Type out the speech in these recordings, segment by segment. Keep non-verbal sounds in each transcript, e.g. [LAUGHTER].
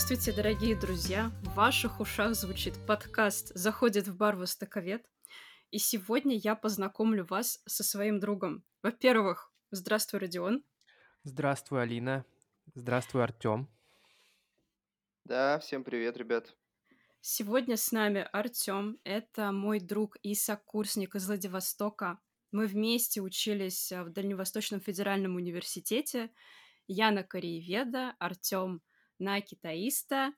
Здравствуйте, дорогие друзья! В ваших ушах звучит подкаст «Заходит в бар востоковед». И сегодня я познакомлю вас со своим другом. Во-первых, здравствуй, Родион. Здравствуй, Алина. Здравствуй, Артем. Да, всем привет, ребят. Сегодня с нами Артем. Это мой друг и сокурсник из Владивостока. Мы вместе учились в Дальневосточном федеральном университете. Я на корееведа, Артем на китаиста,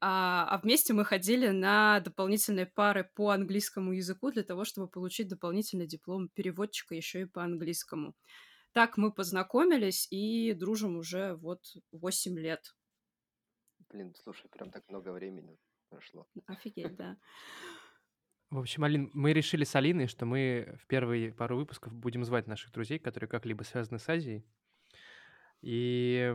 а, а вместе мы ходили на дополнительные пары по английскому языку для того, чтобы получить дополнительный диплом переводчика еще и по английскому. Так мы познакомились и дружим уже вот 8 лет. Блин, слушай, прям так много времени прошло. Офигеть, да. [LAUGHS] В общем, Алин, мы решили с Алиной, что мы в первые пару выпусков будем звать наших друзей, которые как-либо связаны с Азией. И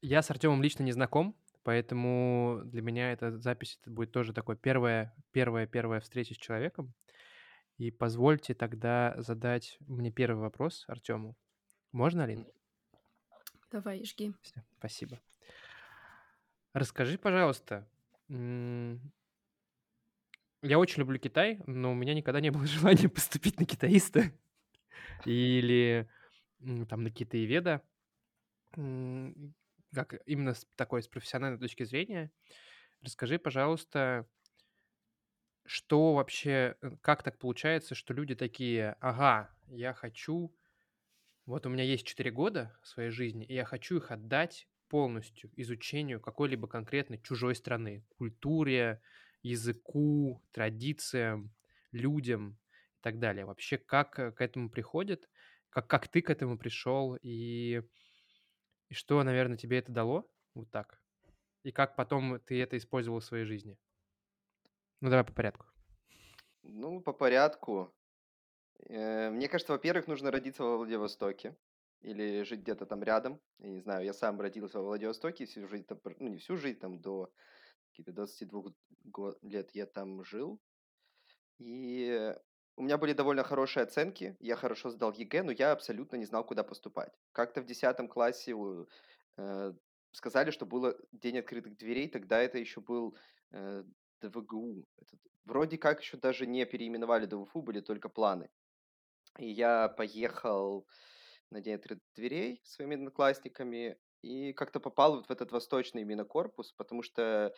я с Артемом лично не знаком, поэтому для меня эта запись это будет тоже такой первая, первая, первая встреча с человеком. И позвольте тогда задать мне первый вопрос Артему. Можно, Алин? Давай, жги. Всё, спасибо. Расскажи, пожалуйста, я очень люблю Китай, но у меня никогда не было [LAUGHS] желания поступить на китаиста или там на китаеведа как именно с такой, с профессиональной точки зрения, расскажи, пожалуйста, что вообще, э, как так получается, что люди такие, ага, я хочу, вот у меня есть 4 года своей жизни, и я хочу их отдать полностью изучению какой-либо конкретной чужой страны, культуре, языку, традициям, людям и так далее. Вообще, как э, к этому приходит, как, как ты к этому пришел, и и что, наверное, тебе это дало? Вот так. И как потом ты это использовал в своей жизни? Ну, давай по порядку. Ну, по порядку. Э, Мне кажется, во-первых, нужно родиться во Владивостоке или жить где-то там рядом. Я не знаю, я сам родился во Владивостоке, всю жизнь там, ну, не всю жизнь, там до каких-то 22 го- лет я там жил. И у меня были довольно хорошие оценки, я хорошо сдал ЕГЭ, но я абсолютно не знал, куда поступать. Как-то в 10 классе э, сказали, что было День открытых дверей, тогда это еще был э, ДВГУ. Этот- вроде как еще даже не переименовали ДВФУ, были только планы. И я поехал на День открытых дверей с своими одноклассниками и как-то попал вот в этот восточный именно корпус, потому что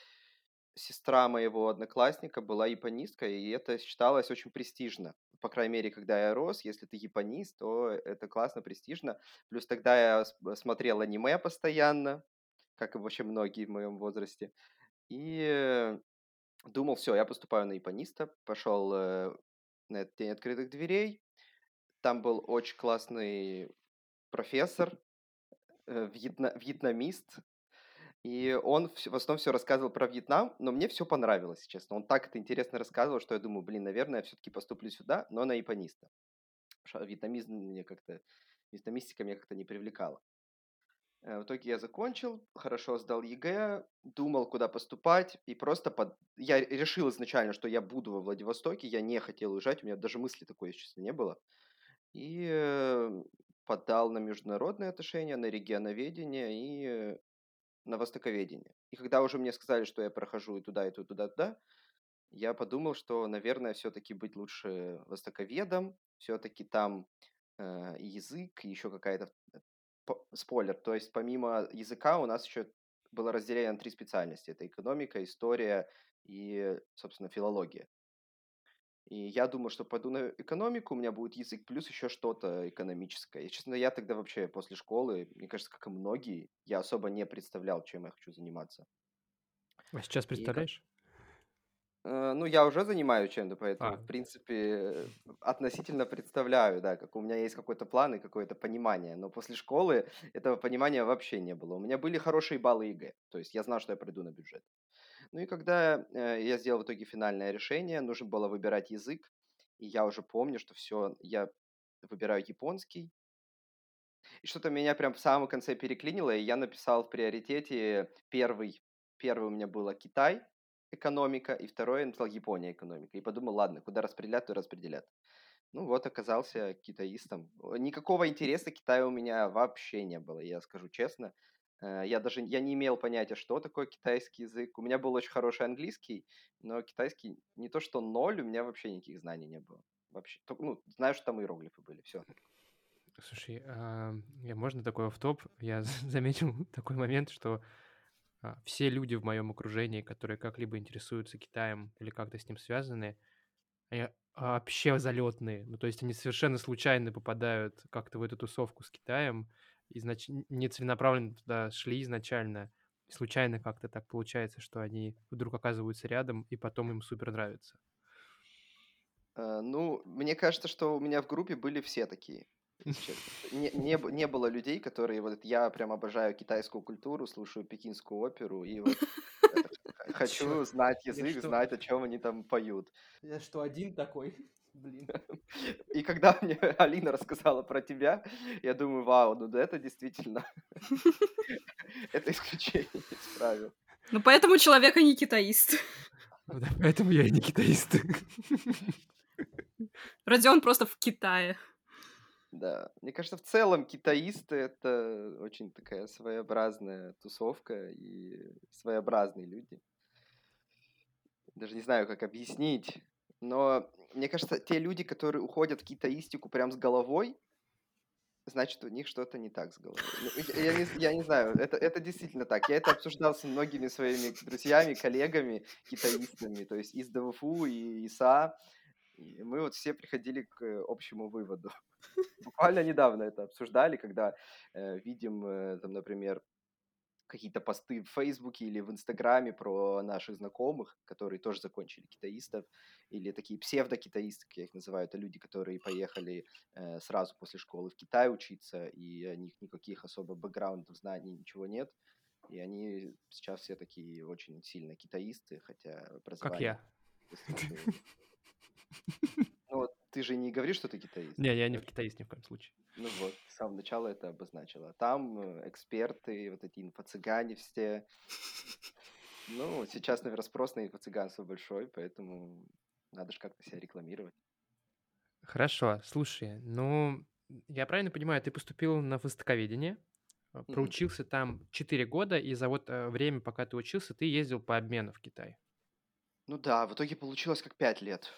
сестра моего одноклассника была японистка, и это считалось очень престижно. По крайней мере, когда я рос, если ты японист, то это классно, престижно. Плюс тогда я с- смотрел аниме постоянно, как и вообще многие в моем возрасте. И э, думал, все, я поступаю на япониста. Пошел э, на этот день открытых дверей. Там был очень классный профессор, э, вьетна- вьетнамист, и он в основном все рассказывал про Вьетнам, но мне все понравилось, честно. Он так это интересно рассказывал, что я думаю, блин, наверное, я все-таки поступлю сюда, но на япониста. Вьетнамизм мне как-то, вьетнамистика меня как-то не привлекала. Э, В итоге я закончил, хорошо сдал ЕГЭ, думал, куда поступать, и просто под... я решил изначально, что я буду во Владивостоке, я не хотел уезжать, у меня даже мысли такой, честно, не было. И э, подал на международные отношения, на регионоведение и э, на востоковедение. И когда уже мне сказали, что я прохожу и туда, и туда, туда, туда, я подумал, что, наверное, все-таки быть лучше востоковедом, все-таки там э, и язык, и еще какая-то э, по- спойлер. То есть помимо языка у нас еще было разделение на три специальности. Это экономика, история и, собственно, филология. И я думал, что пойду на экономику, у меня будет язык, плюс еще что-то экономическое. И, честно, я тогда вообще после школы, мне кажется, как и многие, я особо не представлял, чем я хочу заниматься. А сейчас И представляешь? Э, Ну, я уже занимаюсь чем-то, поэтому, А, в принципе, э, относительно представляю, да, как у меня есть какой-то план и какое-то понимание. Но после школы этого понимания вообще не было. У меня были хорошие баллы ЕГЭ, то есть я знал, что я пройду на бюджет. Ну и когда э, я сделал в итоге финальное решение, нужно было выбирать язык, и я уже помню, что все, я выбираю японский, и что-то меня прям в самом конце переклинило, и я написал в приоритете первый, первый у меня было Китай, экономика, и второе я Япония, экономика. И подумал, ладно, куда распределят, то распределят. Ну вот, оказался китаистом. Никакого интереса Китаю у меня вообще не было, я скажу честно. Э, я даже я не имел понятия, что такое китайский язык. У меня был очень хороший английский, но китайский не то что ноль, у меня вообще никаких знаний не было. Вообще, ну, знаю, что там иероглифы были, все. Слушай, а, можно такой офф-топ? Я [LAUGHS] заметил такой момент, что а, все люди в моем окружении, которые как-либо интересуются Китаем или как-то с ним связаны, они вообще залетные. Ну, то есть они совершенно случайно попадают как-то в эту тусовку с Китаем, и, значит, не целенаправленно туда шли изначально. И случайно как-то так получается, что они вдруг оказываются рядом, и потом им супер нравится. Э, ну, мне кажется, что у меня в группе были все такие. [LAUGHS] Не, не, не было людей, которые вот я прям обожаю китайскую культуру, слушаю пекинскую оперу и вот [LAUGHS] хочу знать язык, знать, о чем они там поют. Я что, один такой? [LAUGHS] Блин. [LAUGHS] И когда мне [LAUGHS] Алина рассказала про тебя, я думаю, вау, ну да это действительно... [LAUGHS] Это исключение из правил. Ну поэтому человек, а не китаист. Ну поэтому я и не китаист. Родион просто в Китае. Да, мне кажется, в целом китаисты это очень такая своеобразная тусовка и своеобразные люди. Даже не знаю, как объяснить, но мне кажется, те люди, которые уходят в китаистику прям с головой, значит, у них что-то не так с головой. Ну, я, не, я не знаю, это, это действительно так. Я это обсуждал с многими своими друзьями, коллегами, китаистами, то есть из ДВФУ и ИСА. И мы вот все приходили к общему выводу. Буквально недавно это обсуждали, когда э, видим, э, там, например, какие-то посты в Фейсбуке или в Инстаграме про наших знакомых, которые тоже закончили китаистов, или такие псевдокитаисты, как я их называю, это люди, которые поехали э, сразу после школы в Китай учиться, и у них никаких особо бэкграундов, знаний, ничего нет, и они сейчас все такие очень сильно китаисты, хотя [LAUGHS] образование... Как я. Ну, ты же не говоришь, что ты китаист. Не, я не в китаист ни в коем случае. Ну вот, самого начала это обозначило. Там э, эксперты, вот эти инфо-цыгане все. Ну, сейчас, наверное, спрос на инфо-цыганство большой, поэтому надо же как-то себя рекламировать. Хорошо, слушай, ну, я правильно понимаю, ты поступил на востоковедение, э, проучился там 4 года, и за вот э, время, пока ты учился, ты ездил по обмену в Китай. Ну да, в итоге получилось как 5 лет.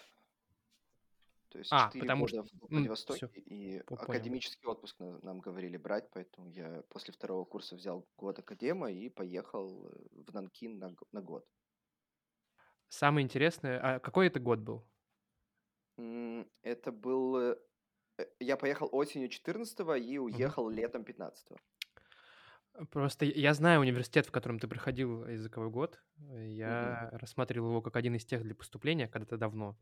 То есть А, 4 потому года что... в Все, Владивостоке, и понял. академический отпуск на- нам говорили брать, поэтому я после второго курса взял год академа и поехал э, в Нанкин на, на год. Самое интересное, а какой это год был? Это был... э, э, Я поехал осенью 14 и уехал летом 15 Просто я знаю университет, в котором ты проходил языковой год. Я рассматривал его как один из тех для поступления когда-то давно.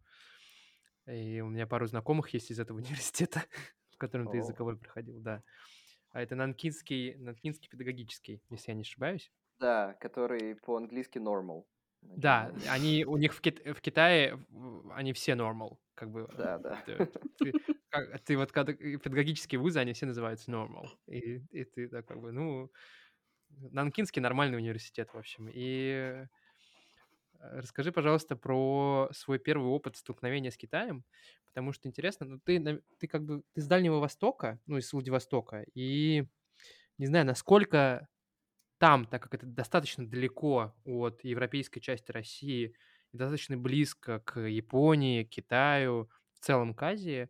И у меня пару знакомых есть из этого [LAUGHS] университета, в котором ты языковой проходил, да. А это Нанкинский, Нанкинский педагогический, если я не ошибаюсь. Да, который по-английски normal. Да, они у них в, Кит- в Китае они все normal, как бы. Да, да. Ты, ты- как- ты вот когда педагогические вузы, они все называются normal, и, и ты так как бы, ну, Нанкинский нормальный университет, в общем. И э, расскажи, пожалуйста, про свой первый опыт столкновения с Китаем, потому что интересно, ну ты, ты как бы ты с Дальнего Востока, ну из Владивостока, и не знаю, насколько там, так как это достаточно далеко от европейской части России, достаточно близко к Японии, Китаю, в целом к Азии,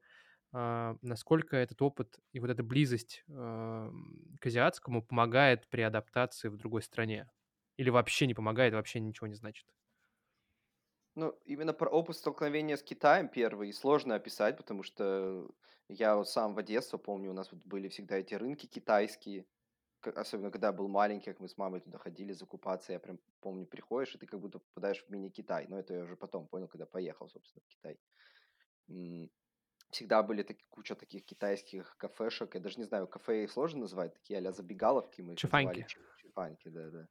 а, насколько этот опыт и вот эта близость ам, к азиатскому помогает при адаптации в другой стране? Или вообще не помогает, вообще ничего не значит? Ну, именно про опыт столкновения с Китаем первый сложно описать, потому что я вот сам в Одессу помню, у нас вот были всегда эти рынки китайские, особенно когда я был маленький, как мы с мамой туда ходили закупаться, я прям помню, приходишь, и ты как будто попадаешь в мини-Китай, но это я уже потом понял, когда поехал, собственно, в Китай. Всегда были таки, куча таких китайских кафешек, я даже не знаю, кафе их сложно назвать, такие а забегаловки мы их называли, Чифаньки. чи- чифаньки, да-да.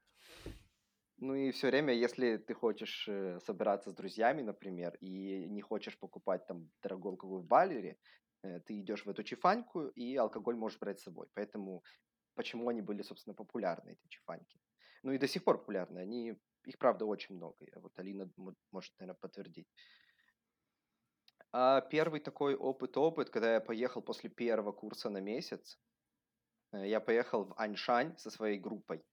Ну и все время, если ты хочешь э, собираться с друзьями, например, и не хочешь покупать там дорогой алкоголь в балере, э, ты идешь в эту чифаньку, и алкоголь можешь брать с собой. Поэтому почему они были, собственно, популярны, эти чифаньки. Ну и до сих пор популярны. Они, их, правда, очень много. Вот Алина мо- может, наверное, подтвердить. А первый такой опыт-опыт, когда я поехал после первого курса на месяц, э, я поехал в Аньшань со своей группой.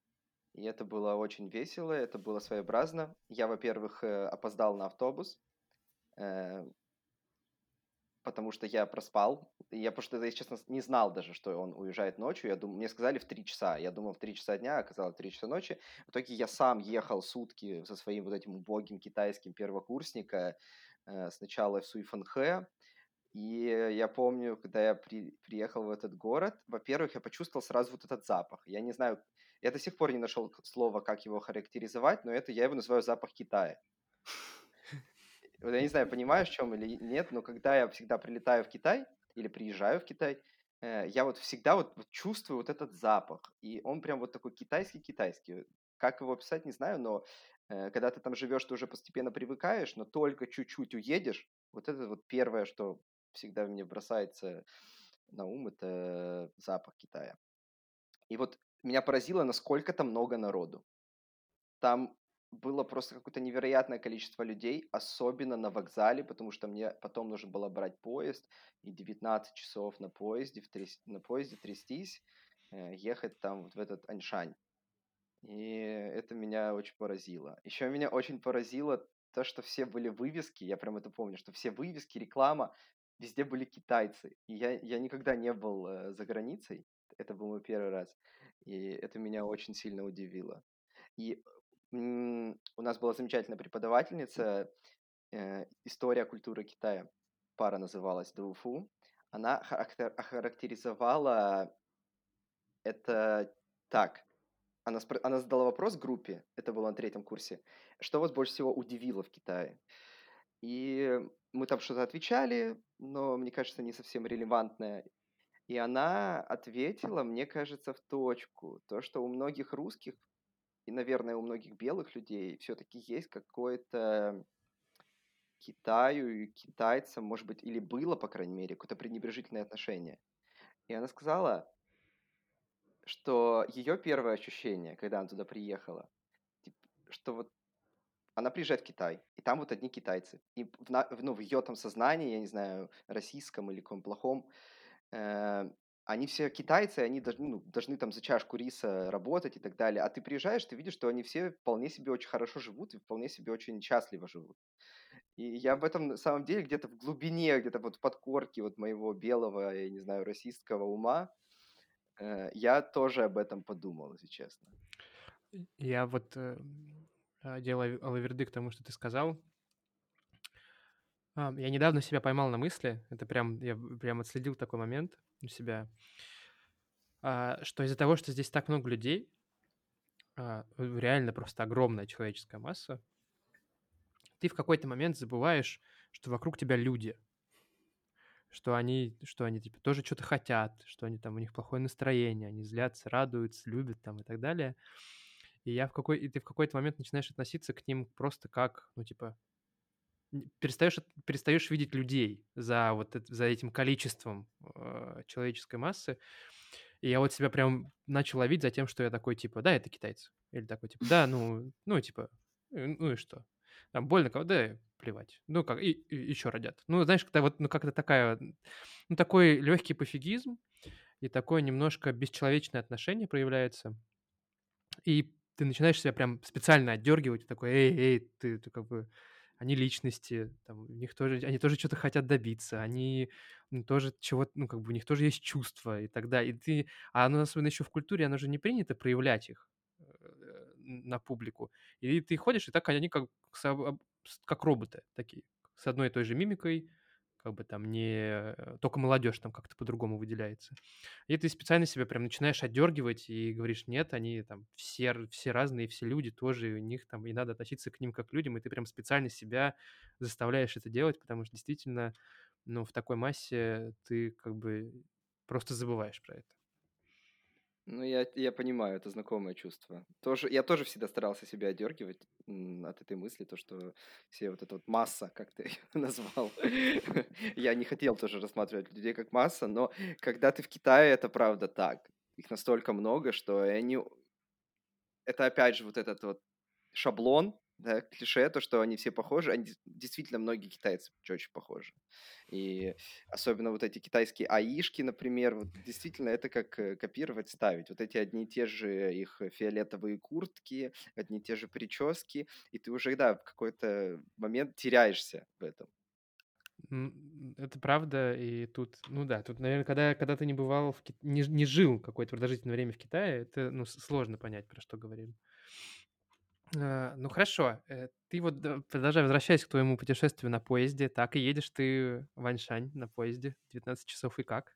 И это было очень весело, это было своеобразно. Я, во-первых, э, опоздал на автобус, э, потому что я проспал. Я, потому что, я, честно, не знал даже, что он уезжает ночью. Я думал, мне сказали в 3 часа. Я думал, в 3 часа дня, а оказалось в 3 часа ночи. В итоге я сам ехал сутки со своим вот этим убогим китайским первокурсника э, сначала в Суйфанхэ, и я помню, когда я при, приехал в этот город, во-первых, я почувствовал сразу вот этот запах. Я не знаю, я до сих пор не нашел слова, как его характеризовать, но это я его называю запах Китая. Вот я не знаю, понимаешь, в чем или нет, но когда я всегда прилетаю в Китай или приезжаю в Китай, э, я вот всегда вот чувствую вот этот запах. И он прям вот такой китайский-китайский. Как его описать, не знаю, но э, когда ты там живешь, ты уже постепенно привыкаешь, но только чуть-чуть уедешь, вот это вот первое, что всегда мне бросается на ум, это запах Китая. И вот меня поразило, насколько там много народу. Там было просто какое-то невероятное количество людей, особенно на вокзале, потому что мне потом нужно было брать поезд, и 19 часов на поезде, в тряс... на поезде трястись, э, ехать там вот в этот Аньшань. И это меня очень поразило. Еще меня очень поразило то, что все были вывески, я прям это помню, что все вывески, реклама, везде были китайцы. И я, я никогда не был э, за границей, это был мой первый раз, и это меня очень сильно удивило. И м, у нас была замечательная преподавательница, э, история культуры Китая, пара называлась Друфу. Она характер- охарактеризовала это так. Она, спро- она задала вопрос группе, это было на третьем курсе, что вас больше всего удивило в Китае? И мы там что-то отвечали, но, мне кажется, не совсем релевантное. И она ответила, мне кажется, в точку. То, что у многих русских и, наверное, у многих белых людей все-таки есть какое-то Китаю и китайцам, может быть, или было, по крайней мере, какое-то пренебрежительное отношение. И она сказала, что ее первое ощущение, когда она туда приехала, что вот она приезжает в Китай, и там вот одни китайцы. И в, ну, в ее там сознании, я не знаю, российском или каком плохом, э, они все китайцы, они должны, ну, должны там за чашку риса работать и так далее. А ты приезжаешь, ты видишь, что они все вполне себе очень хорошо живут и вполне себе очень счастливо живут. И я об этом на самом деле где-то в глубине, где-то вот в подкорке вот моего белого, я не знаю, российского ума, э, я тоже об этом подумал, если честно. Я вот э, делая лаверды к тому, что ты сказал. А, я недавно себя поймал на мысли, это прям, я прям отследил такой момент у себя, а, что из-за того, что здесь так много людей, реально просто огромная человеческая масса, ты в какой-то момент забываешь, что вокруг тебя люди, что они, что они типа тоже что-то хотят, что они там у них плохое настроение, они злятся, радуются, любят там и так далее. И я в какой... И ты в какой-то момент начинаешь относиться к ним просто как, ну, типа, перестаешь, перестаешь видеть людей за вот это, за этим количеством э, человеческой массы. И я вот себя прям начал ловить за тем, что я такой, типа, да, это китайцы. Или такой, типа, да, ну, ну, типа, «Э, ну и что? Там больно кого, да, плевать. Ну, как, и, и еще родят. Ну, знаешь, когда вот, ну, как-то такая, ну, такой легкий пофигизм и такое немножко бесчеловечное отношение проявляется. И ты начинаешь себя прям специально отдергивать, такой, эй, эй, ты, ты как бы, они личности, там, у них тоже, они тоже что-то хотят добиться, они ну, тоже чего ну, как бы у них тоже есть чувства и так далее. И ты, а оно особенно еще в культуре, оно же не принято проявлять их э, на публику. И ты ходишь, и так они как, как роботы такие, с одной и той же мимикой, как бы там не... Только молодежь там как-то по-другому выделяется. И ты специально себя прям начинаешь отдергивать и говоришь, нет, они там все, все разные, все люди тоже, у них там, и надо относиться к ним как к людям, и ты прям специально себя заставляешь это делать, потому что действительно, ну, в такой массе ты как бы просто забываешь про это. Ну, я, я понимаю, это знакомое чувство. Тоже, я тоже всегда старался себя одергивать от этой мысли, то, что все вот эта вот масса, как ты [LAUGHS] назвал, [LAUGHS] я не хотел тоже рассматривать людей как масса, но когда ты в Китае, это правда так. Их настолько много, что они... Это опять же вот этот вот шаблон, да, клише, то, что они все похожи. Они действительно многие китайцы очень похожи. И особенно вот эти китайские аишки, например, вот действительно это как э, копировать, ставить. Вот эти одни и те же их фиолетовые куртки, одни и те же прически, и ты уже, да, в какой-то момент теряешься в этом. Это правда, и тут, ну да, тут, наверное, когда, когда ты не бывал, в Ки- не, не жил какое-то продолжительное время в Китае, это, ну, сложно понять, про что говорим. А, ну хорошо, э, ты вот да, продолжай, возвращаясь к твоему путешествию на поезде, так и едешь ты в Аньшань на поезде, 19 часов и как?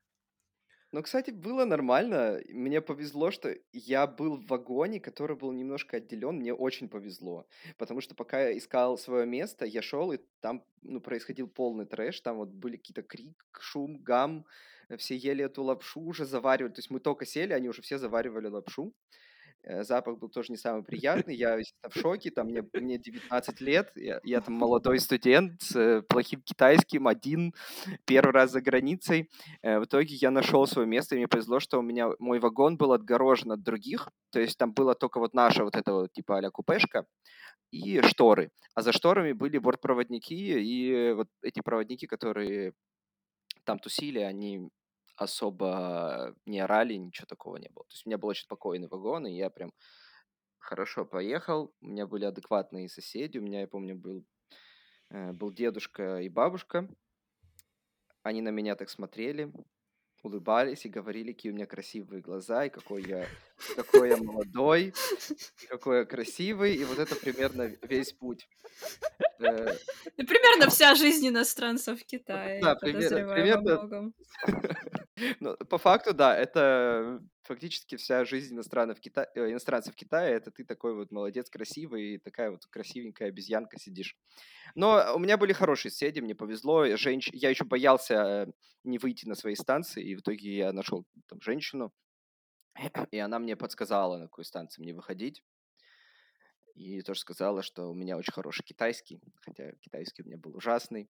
Ну, кстати, было нормально. Мне повезло, что я был в вагоне, который был немножко отделен. Мне очень повезло. Потому что пока я искал свое место, я шел, и там ну, происходил полный трэш. Там вот были какие-то крик, шум, гам. Все ели эту лапшу уже заваривали. То есть мы только сели, они уже все заваривали лапшу. Э, запах был тоже не самый [LAUGHS] приятный, я в шоке, там мне, мне 19 лет, я, я там [LAUGHS] молодой студент с э, плохим китайским, один, первый раз за границей. Э, в итоге я нашел свое место, и мне повезло, что у меня мой вагон был отгорожен от других, то есть там было только вот наша вот эта вот типа а купешка, и шторы. А за шторами были бортпроводники, и вот эти проводники, которые там тусили, они особо не орали, ничего такого не было. То есть у меня был очень спокойный вагон, и я прям хорошо поехал. У меня были адекватные соседи. У меня, я помню, был, э, был дедушка и бабушка. Они на меня так смотрели, улыбались и говорили, какие у меня красивые глаза, и какой я, какой я молодой, и какой я красивый. И вот это примерно весь путь. Э, примерно вся жизнь иностранцев в Китае, да, примерно, примерно... [LAUGHS] Ну, по факту, да, это фактически вся жизнь иностранцев в, Кита... Э, иностранцев Китае. Это ты такой вот молодец, красивый, и такая вот красивенькая обезьянка сидишь. Но у меня были хорошие соседи, мне повезло. Женщ... Я еще боялся э, не выйти на свои станции, и в итоге я нашел там женщину, [CLEARS THROAT] и она мне подсказала, на какой станции мне выходить. И тоже сказала, что у меня очень хороший китайский, хотя китайский у меня был ужасный.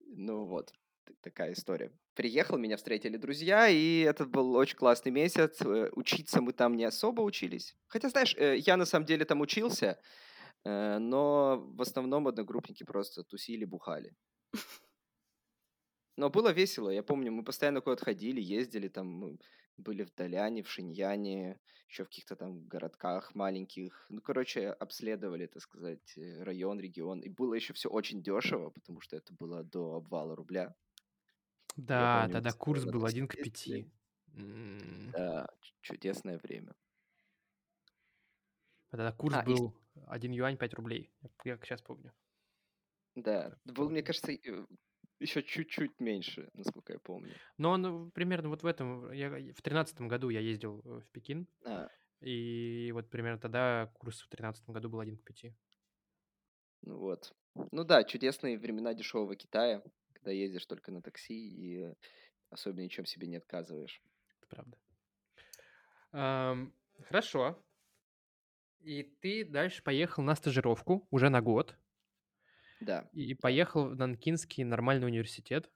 Ну вот, такая история. Приехал, меня встретили друзья, и это был очень классный месяц. Э, учиться мы там не особо учились. Хотя, знаешь, э, я на самом деле там учился, э, но в основном одногруппники просто тусили, бухали. Но было весело. Я помню, мы постоянно куда-то ходили, ездили, там были в Даляне, в Шиньяне, еще в каких-то там городках маленьких. Ну, короче, обследовали, так сказать, район, регион. И было еще все очень дешево, потому что это было до обвала рубля. Да, помню, тогда курс был один к пяти. Да, чудесное время. Тогда курс а, был и... 1 юань 5 рублей. Я сейчас помню. Да, был, мне кажется, э, еще чуть-чуть меньше, насколько я помню. Но он э, примерно вот в этом, я, в тринадцатом году я ездил э, в Пекин, а. и вот примерно тогда курс в тринадцатом году был 1 к 5. Ну вот. Ну да, чудесные времена дешевого Китая когда ездишь только на такси и особенно ничем себе не отказываешь. Это правда. Um, хорошо. И ты дальше поехал на стажировку уже на год. Да. И поехал в Нанкинский нормальный университет.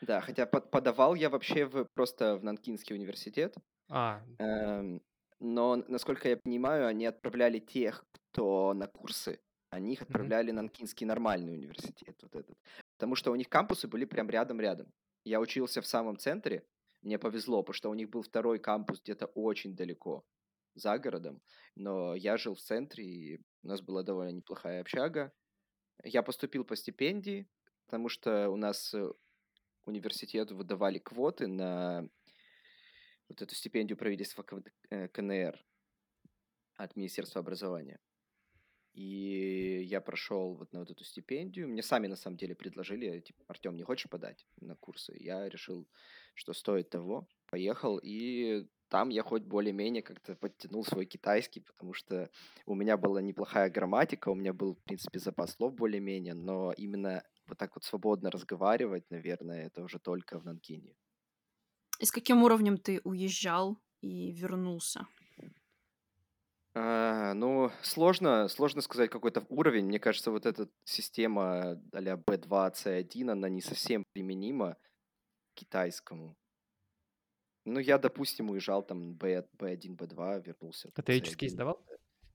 Да, хотя под, подавал я вообще в, просто в Нанкинский университет. А. Эм, но, насколько я понимаю, они отправляли тех, кто на курсы, они их отправляли mm-hmm. на Нанкинский нормальный университет, вот этот. Потому что у них кампусы были прям рядом-рядом. Я учился в самом центре, мне повезло, потому что у них был второй кампус где-то очень далеко, за городом. Но я жил в центре, и у нас была довольно неплохая общага. Я поступил по стипендии, потому что у нас э, университету выдавали квоты на вот эту стипендию правительства КНР э, от Министерства образования. И я прошел вот на вот эту стипендию. Мне сами на самом деле предложили, типа, Артем, не хочешь подать на курсы? Я решил, что стоит того. Поехал, и там я хоть более-менее как-то подтянул свой китайский, потому что у меня была неплохая грамматика, у меня был, в принципе, запас слов более-менее, но именно вот так вот свободно разговаривать, наверное, это уже только в Нанкине. И с каким уровнем ты уезжал и вернулся? А, ну, сложно, сложно сказать какой-то уровень. Мне кажется, вот эта система а-ля B2, C1, она не совсем применима к китайскому. Ну, я, допустим, уезжал там B, B1, B2, вернулся. А ты HSK сдавал?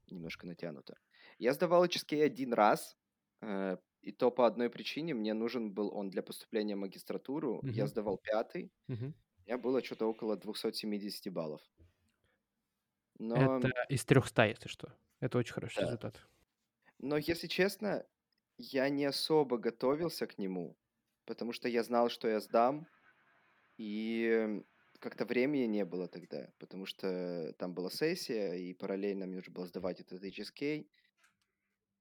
Немножко натянуто. Я сдавал HSK один раз, э, и то по одной причине. Мне нужен был он для поступления в магистратуру. Я Мгм. сдавал пятый. Мгм. У меня было что-то около 270 баллов. Но, Это из 300, если что. Это очень хороший да. результат. Но, если честно, я не особо готовился к нему, потому что я знал, что я сдам, и как-то времени не было тогда, потому что там была сессия, и параллельно мне нужно было сдавать этот HSK.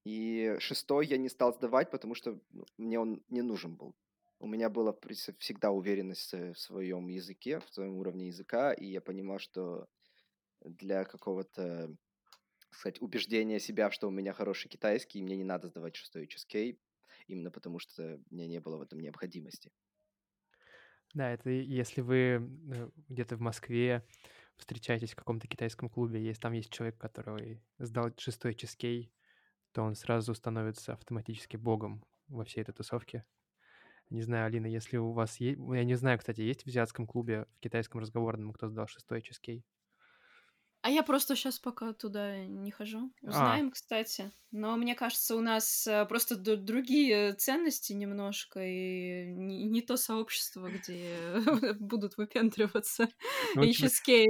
И шестой я не стал сдавать, потому что ну, мне он не нужен был. У меня была всегда уверенность в своем языке, в своем уровне языка, и я понимал, что для какого-то, сказать, убеждения себя, что у меня хороший китайский, мне не надо сдавать шестой HSK, именно потому что мне не было в этом необходимости. Да, это и- если вы где-то в Москве встречаетесь в каком-то китайском клубе, есть, там есть человек, который сдал шестой чизкей, то он сразу становится автоматически богом во всей этой тусовке. Не знаю, Алина, если у вас есть... Я не знаю, кстати, есть в азиатском клубе, в китайском разговорном, кто сдал шестой чизкей? А я просто сейчас пока туда не хожу. А, Узнаем, кстати. Но мне кажется, у нас э, просто другие ценности немножко, и не, не то сообщество, где [LAUGHS] [LAUGHS] будут выпендриваться ну, общем, HSK.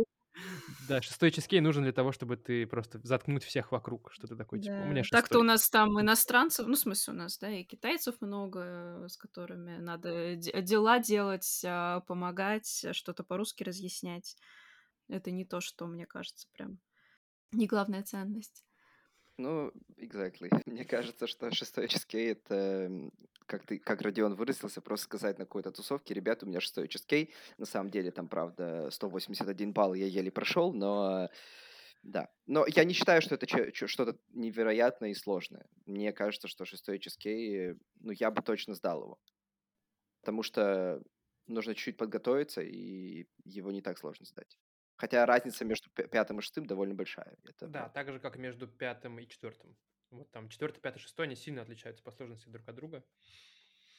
да, шестой чизкей нужен для того, чтобы ты просто заткнуть всех вокруг, что ты такой, типа, у меня Да. Так-то у шестой. нас там иностранцев, ну, в смысле, у нас, да, и китайцев много, э, с которыми надо де- дела делать, а, помогать, а, что-то по-русски разъяснять. Это не то, что, мне кажется, прям не главная ценность. Ну, exactly. [LAUGHS] Мне кажется, что шестой HSK — это, как, ты, как Родион выразился, просто сказать на какой-то тусовке, ребята, у меня шестой HSK. На самом деле там, правда, 181 балл я еле прошел, но да. Но я не считаю, что это что-то невероятное и сложное. Мне кажется, что шестой HSK, ну, я бы точно сдал его. Потому что нужно чуть-чуть подготовиться, и его не так сложно сдать. Хотя разница между пя- пятым и шестым довольно большая. Это Да, так же, как между пятым и четвертым. Вот там четвертый, пятый, шестой, они сильно отличаются по сложности друг от друга.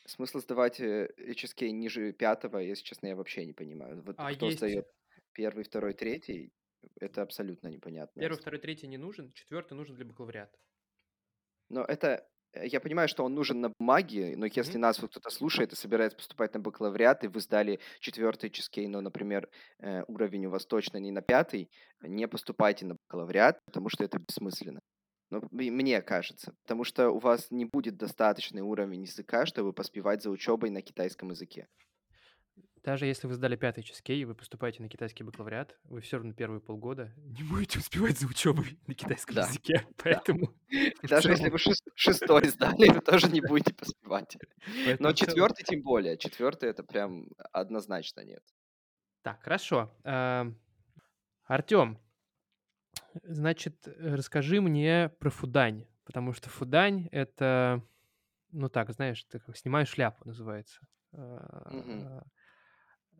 Смысл сдавать э, HSK ниже пятого, если честно, я вообще не понимаю. Вот А кто есть сдает первый, второй, третий, это абсолютно непонятно. первый, второй, третий не нужен, четвертый нужен для бакалавриата. Но это, э, я понимаю, что он нужен на бумаге, но если Мгм. нас вот кто-то слушает и собирается поступать на бакалавриат, и вы сдали четвертый HSK, но, например, э, уровень у вас точно не на пятый, не поступайте на бакалавриат, потому что это бессмысленно. Ну, мне кажется. Потому что у вас не будет достаточный уровень языка, чтобы поспевать за учебой на китайском языке. Даже если вы сдали пятый чизкей, и вы поступаете на китайский бакалавриат, вы все равно первые полгода [LAUGHS] не будете успевать за учебой на китайском Да, языке. [LAUGHS] да. Поэтому [LAUGHS] в Даже если вы шес- шестой сдали, вы тоже не будете поспевать. Но четвертый тем более. Четвертый это прям однозначно нет. Так, хорошо. Артем, значит, расскажи мне про Фудань, потому что Фудань — это, ну так, знаешь, ты как снимаешь шляпу, называется. Мгм.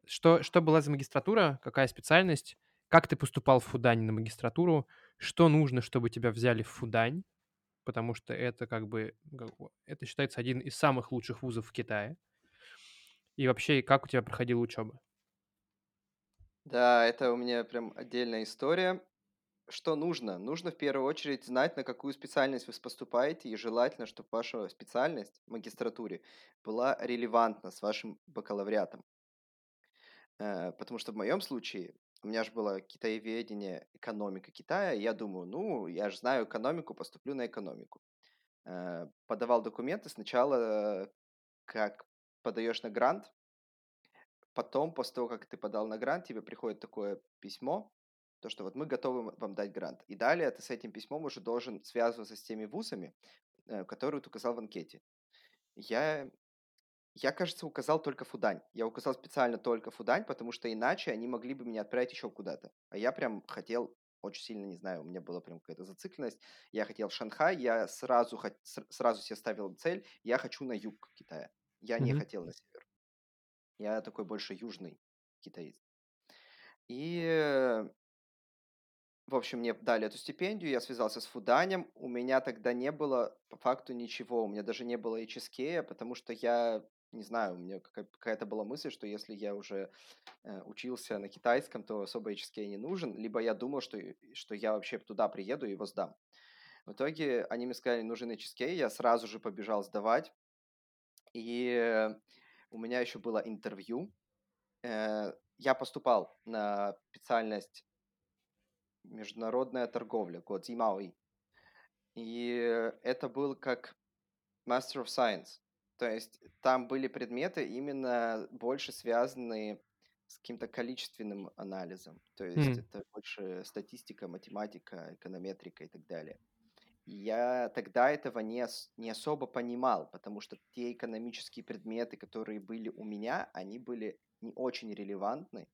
Что, что была за магистратура, какая специальность, как ты поступал в Фудань на магистратуру, что нужно, чтобы тебя взяли в Фудань, потому что это как бы, это считается один из самых лучших вузов в Китае. И вообще, как у тебя проходила учеба? Да, это у меня прям отдельная история. Что нужно? Нужно в первую очередь знать, на какую специальность вы поступаете, и желательно, чтобы ваша специальность в магистратуре была релевантна с вашим бакалавриатом. Э, Потому что в моем случае у меня же было китаеведение, экономика Китая, я думаю, ну, я же знаю экономику, поступлю на экономику. Э, Подавал документы сначала, как подаешь на грант, потом, после того, как ты подал на грант, тебе приходит такое письмо, то, что вот мы готовы вам дать грант. И далее ты с этим письмом уже должен связываться с теми вузами, э, которые ты указал в анкете. Я, я, кажется, указал только Фудань. Я указал специально только Фудань, потому что иначе они могли бы меня отправить еще куда-то. А я прям хотел очень сильно, не знаю, у меня была прям какая-то зацикленность. Я хотел в Шанхай, я сразу, сразу себе ставил цель, я хочу на юг Китая. Я не хотел на север. Я такой больше южный китаец. И, в общем, мне дали эту стипендию, я связался с Фуданем. У меня тогда не было по факту ничего, у меня даже не было HSK, потому что я, не знаю, у меня какая- какая-то была мысль, что если я уже э, учился на китайском, то особо HSK не нужен, либо я думал, что, что я вообще туда приеду и его сдам. В итоге они мне сказали, нужен HSK, я сразу же побежал сдавать. И у меня еще было интервью. Э, я поступал на специальность международная торговля, год Зимауи. И это был как Master of Science. То есть там были предметы именно больше связанные с каким-то количественным анализом. То есть М. это больше статистика, математика, эконометрика и так далее. И я тогда этого не, не особо понимал, потому что те экономические предметы, которые были у меня, они были не очень релевантны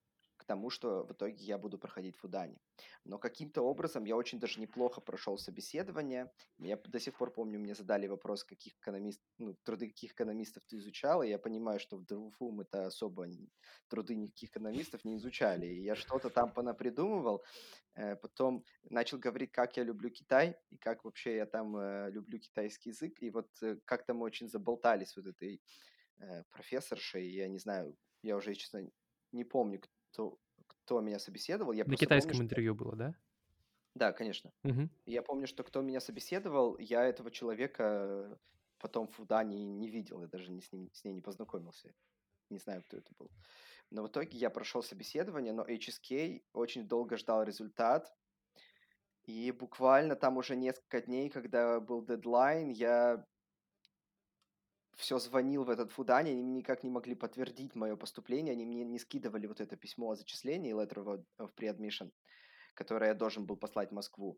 тому, что в итоге я буду проходить в Удане. Но каким-то образом я очень даже неплохо прошел собеседование. Я до сих пор помню, мне задали вопрос, каких экономистов, ну, труды каких экономистов ты изучал, и я понимаю, что в ДРУФУ мы это особо труды никаких экономистов не изучали. И я что-то там понапридумывал, э, потом начал говорить, как я люблю Китай, и как вообще я там э, люблю китайский язык, и вот э, как-то мы очень заболтались вот этой профессоршей, я не знаю, я уже, честно, не помню, кто, кто меня собеседовал, я На просто помню, китайском что... интервью было, да? Да, конечно. Мгм. Я помню, что кто меня собеседовал, я этого человека потом в Удане не видел, я даже не с, ним, с ней не познакомился. Не знаю, кто это был. Но в итоге я прошел собеседование, но HSK очень долго ждал результат. И буквально там уже несколько дней, когда был дедлайн, я все звонил в этот Фудане, они никак не могли подтвердить мое поступление, они мне не скидывали вот это письмо о зачислении, letter of, of pre-admission, которое я должен был послать в Москву.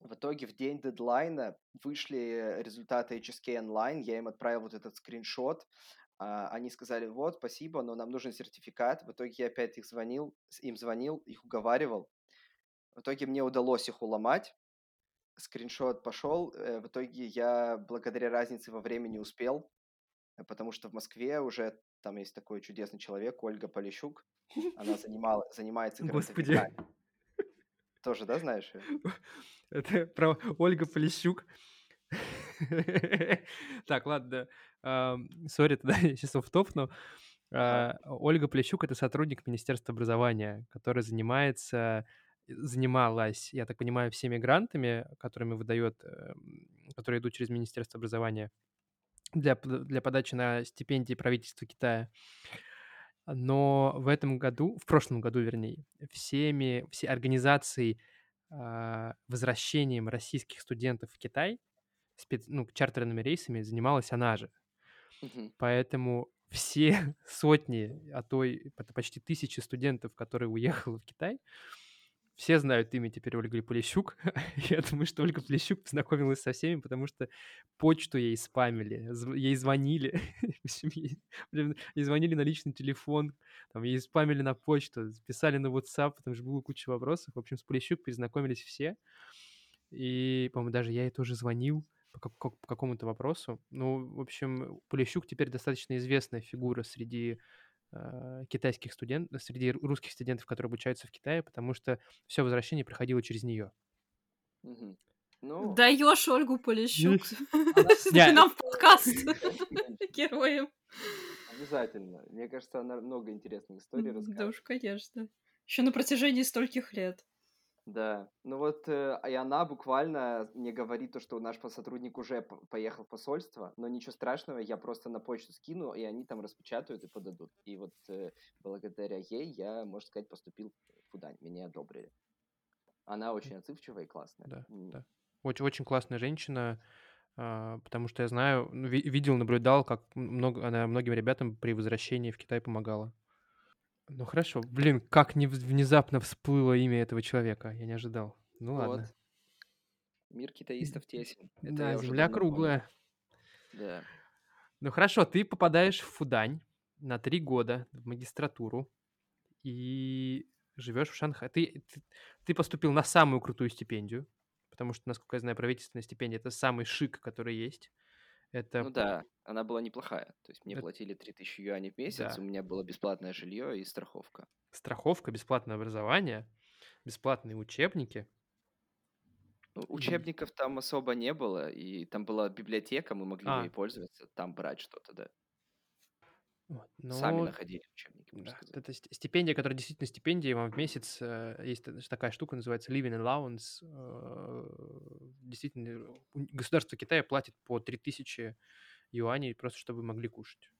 В итоге в день дедлайна вышли результаты HSK онлайн, я им отправил вот этот скриншот, а, они сказали, вот, спасибо, но нам нужен сертификат. В итоге я опять их звонил, им звонил, их уговаривал. В итоге мне удалось их уломать. Скриншот пошел. э, В итоге я благодаря разнице во времени успел, э, потому что в Москве уже там есть такой чудесный человек, Ольга Полищук. Она [LAUGHS] занимала, занимается Господи. Тоже, да, знаешь? [LAUGHS] Это про Ольга Полищук. [LAUGHS] Так, ладно. ам, Сори, тогда я сейчас. Ага. А, Ольга Полищук — это сотрудник Министерства образования, который занимается, занималась, я так понимаю, всеми грантами, которыми выдает, эм, которые идут через Министерство образования для, для подачи на стипендии правительства Китая. Но в этом году, в прошлом году, вернее, всеми, все организации а, возвращением российских студентов в Китай, спец- ну, чартерными рейсами занималась она же. Мгм. Поэтому все [LAUGHS] сотни, а то и почти тысячи студентов, которые уехали в Китай, все знают имя теперь Ольга Полищук. [LAUGHS] Я думаю, что Ольга Полищук познакомилась со всеми, потому что почту ей спамили, ей звонили, [LAUGHS] ей звонили на личный телефон, там, ей спамили на почту, писали на WhatsApp, потому что было куча вопросов. В общем, с Полищук перезнакомились все. И, по-моему, даже я ей тоже звонил по, как- по какому-то вопросу. Ну, в общем, Полищук теперь достаточно известная фигура среди китайских студентов, среди ру- русских студентов, которые обучаются в Китае, потому что все возвращение проходило через нее. Мгм. Ну, Даешь Ольгу Полищук [LAUGHS] нам в подкаст [LAUGHS] [LAUGHS] героем. обязательно. Мне кажется, она много интересных историй Да расскажет. уж, конечно. Еще на протяжении стольких лет. Да, ну вот э, и она буквально мне говорит то, что наш сотрудник уже поехал в посольство, но ничего страшного, я просто на почту скину, и они там распечатают и подадут. И вот э, благодаря ей я, можно сказать, поступил в Удань, меня одобрили. Она очень отзывчивая и классная. Да, М, да. Очень, очень классная женщина, а, потому что я знаю, ну, ви- видел, наблюдал, как много, она многим ребятам при возвращении в Китай помогала. Ну хорошо, блин, как не внезапно всплыло имя этого человека, я не ожидал. Ну ладно. Вот. Мир китаистов тесен. Это Да, земля давно помню. круглая. Да. Ну хорошо, ты попадаешь в Фудань на три года в магистратуру и живешь в Шанхае. Ты, ты, ты поступил на самую крутую стипендию, потому что, насколько я знаю, правительственная стипендия это самый шик, который есть. Это Ну да, она была неплохая. То есть мне Это- платили 3000 юаней в месяц, Да. у меня было бесплатное жилье и страховка. страховка, бесплатное образование, бесплатные учебники. Ну, учебников там особо не было, и там была библиотека, мы могли А. ей пользоваться, там брать что-то, да. Вот, Сами но находили учебники, да, сказать. это ст стипендия, которая действительно стипендия вам в месяц. э, Есть та- такая штука, называется living allowance. э, Действительно, государство Китая платит по 3000 юаней просто, чтобы могли кушать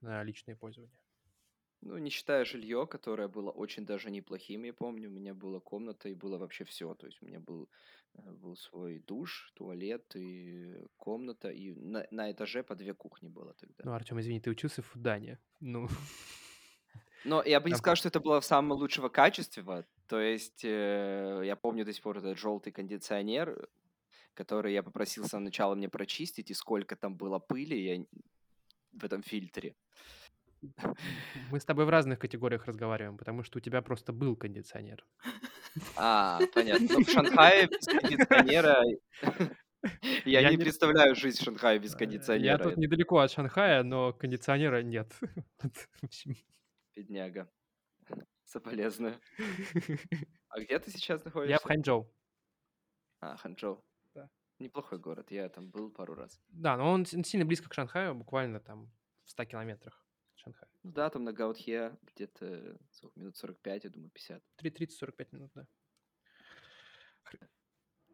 на личное пользование. Ну, не считая жилье, которое было очень даже неплохим, я помню. У меня была комната и было вообще все. То есть у меня был, э, был свой душ, туалет и комната. И на, на этаже по две кухни было тогда. Ну, Артем, извини, ты учился в Фудане. Ну, Но я бы не сказал, что это было в самом лучшего качества. То есть э, я помню до сих пор этот желтый кондиционер, который я попросил с самого начала мне прочистить, и сколько там было пыли я... в этом фильтре. Мы с тобой в разных категориях разговариваем, потому что у тебя просто был кондиционер. А, понятно. В Шанхае без [LAUGHS] кондиционера... Я Я не не- представляю жизнь в Шанхае без Э, кондиционера. Я тут недалеко от Шанхая, но кондиционера нет. [LAUGHS] Бедняга. Соболезную. [LAUGHS] А где ты сейчас Я в находишься? Ханчжоу. А, Ханчжоу. Да. Неплохой город, я там был пару раз. Да, но он сильно близко к Шанхаю, буквально там в 100 километрах. Ну да, там на Гаутхе где-то сколько, минут 45, я думаю, 50. 30-45 минут, да.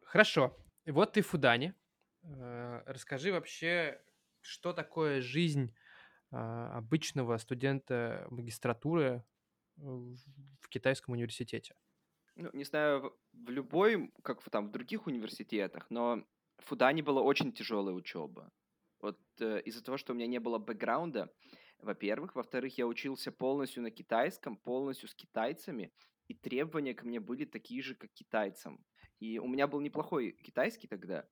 Хорошо. И Вот ты в Фудане. Э, Расскажи вообще, что такое жизнь а, обычного студента магистратуры в китайском университете? Ну, не знаю, в, любой, как там в других университетах, но в Фудане была очень тяжелая учеба. Вот э, из-за того, что у меня не было бэкграунда, во-первых. Во-вторых, я учился полностью на китайском, полностью с китайцами, и требования ко мне были такие же, как китайцам. И у меня был неплохой китайский тогда,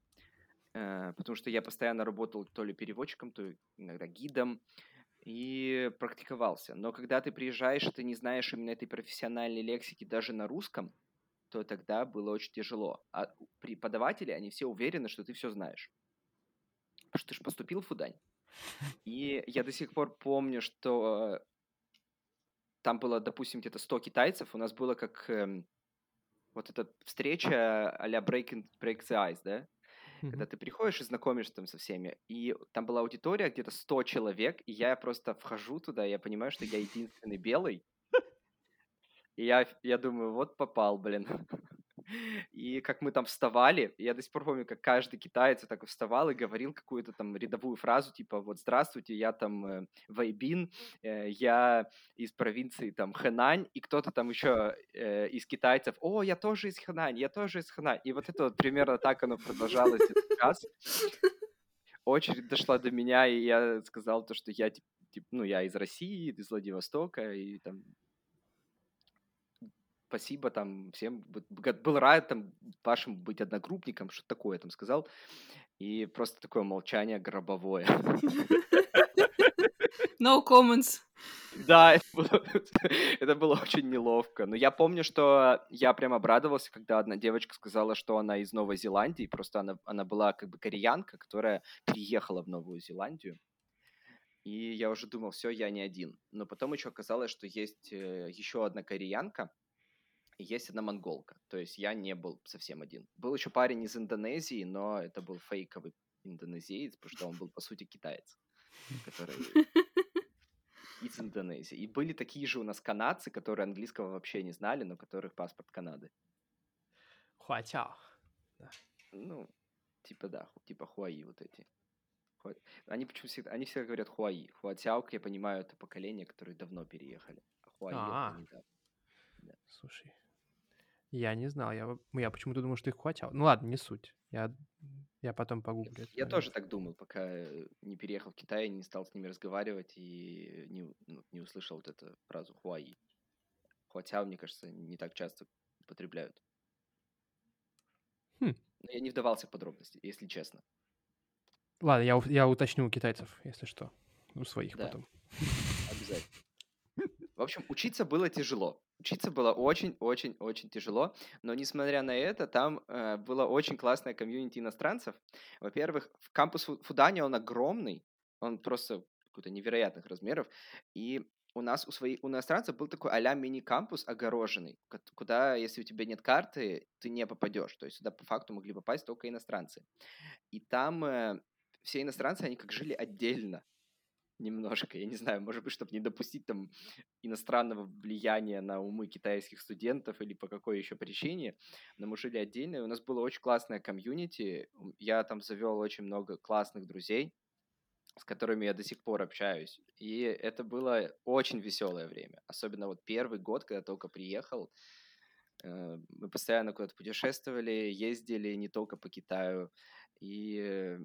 э, потому что я постоянно работал то ли переводчиком, то иногда гидом, и практиковался. Но когда ты приезжаешь, ты не знаешь именно этой профессиональной лексики даже на русском, то тогда было очень тяжело. А преподаватели, они все уверены, что ты все знаешь. Потому что ты же поступил в Фудань. И я до сих пор помню, что там было, допустим, где-то 100 китайцев. У нас было как эм, вот эта встреча а-ля break, in- break the ice, да? когда ты приходишь и знакомишься там со всеми, и там была аудитория где-то 100 человек, и я просто вхожу туда, и я понимаю, что я единственный белый, и я, я думаю, вот попал, блин. И как мы там вставали, я до сих пор помню, как каждый китаец так вставал и говорил какую-то там рядовую фразу, типа вот «Здравствуйте, я там э, Вайбин, э, я из провинции там Хэнань», и кто-то там еще э, из китайцев «О, я тоже из Хэнань, я тоже из Хэнань». И вот это вот примерно так оно продолжалось этот час. Очередь дошла до меня, и я сказал то, что я, тип- тип- ну, я из России, из Владивостока, и там спасибо там всем, был рад там вашим быть одногруппником, что такое там сказал, и просто такое молчание гробовое. [LAUGHS] No comments. Да, это было, [LAUGHS] это было очень неловко. Но я помню, что я прям обрадовался, когда одна девочка сказала, что она из Новой Зеландии. Просто она, она была как бы кореянка, которая переехала в Новую Зеландию. И я уже думал, все, я не один. Но потом еще оказалось, что есть э, еще одна кореянка есть одна монголка. То есть я не был совсем один. Был еще парень из Индонезии, но это был фейковый индонезиец, потому что он был, по сути, китаец, который из [LAUGHS] Индонезии. И были такие же у нас канадцы, которые английского вообще не знали, но которых паспорт Канады. Хуачао. Ну, типа да, типа Хуаи вот эти. Они почему всегда, они всегда говорят Хуаи. Хуатяо, как я понимаю, это поколение, которые давно переехали. А Хуаи это А. недавно. Слушай, я не знал. Я, я почему-то думал, что их хватало. Ну ладно, не суть. Я, я потом погуглю. Я момент. тоже так думал, пока э, не переехал в Китай, не стал с ними разговаривать и не, ну, не услышал вот эту фразу Хуаи. Хуатяо, мне кажется, не так часто употребляют. Хм. Но я не вдавался в подробности, если честно. Ладно, я, я уточню у китайцев, если что. У своих Да. потом. Обязательно. В общем, учиться было тяжело. Учиться было очень-очень-очень тяжело, но несмотря на это, там э, было очень классное комьюнити иностранцев. Во-первых, кампус Фу- Фудани он огромный, он просто какой-то невероятных размеров, и у нас у своих у иностранцев был такой а-ля мини-кампус огороженный, куда, если у тебя нет карты, ты не попадешь. То есть сюда по факту могли попасть только иностранцы. И там э, все иностранцы, они как жили отдельно. Немножко, я не знаю, может быть, чтобы не допустить там иностранного влияния на умы китайских студентов или по какой еще причине, но мы жили отдельно, у нас было очень классное комьюнити, я там завел очень много классных друзей, с которыми я до сих пор общаюсь. И это было очень веселое время. Особенно вот первый год, когда только приехал. Э, мы постоянно куда-то путешествовали, ездили не только по Китаю. И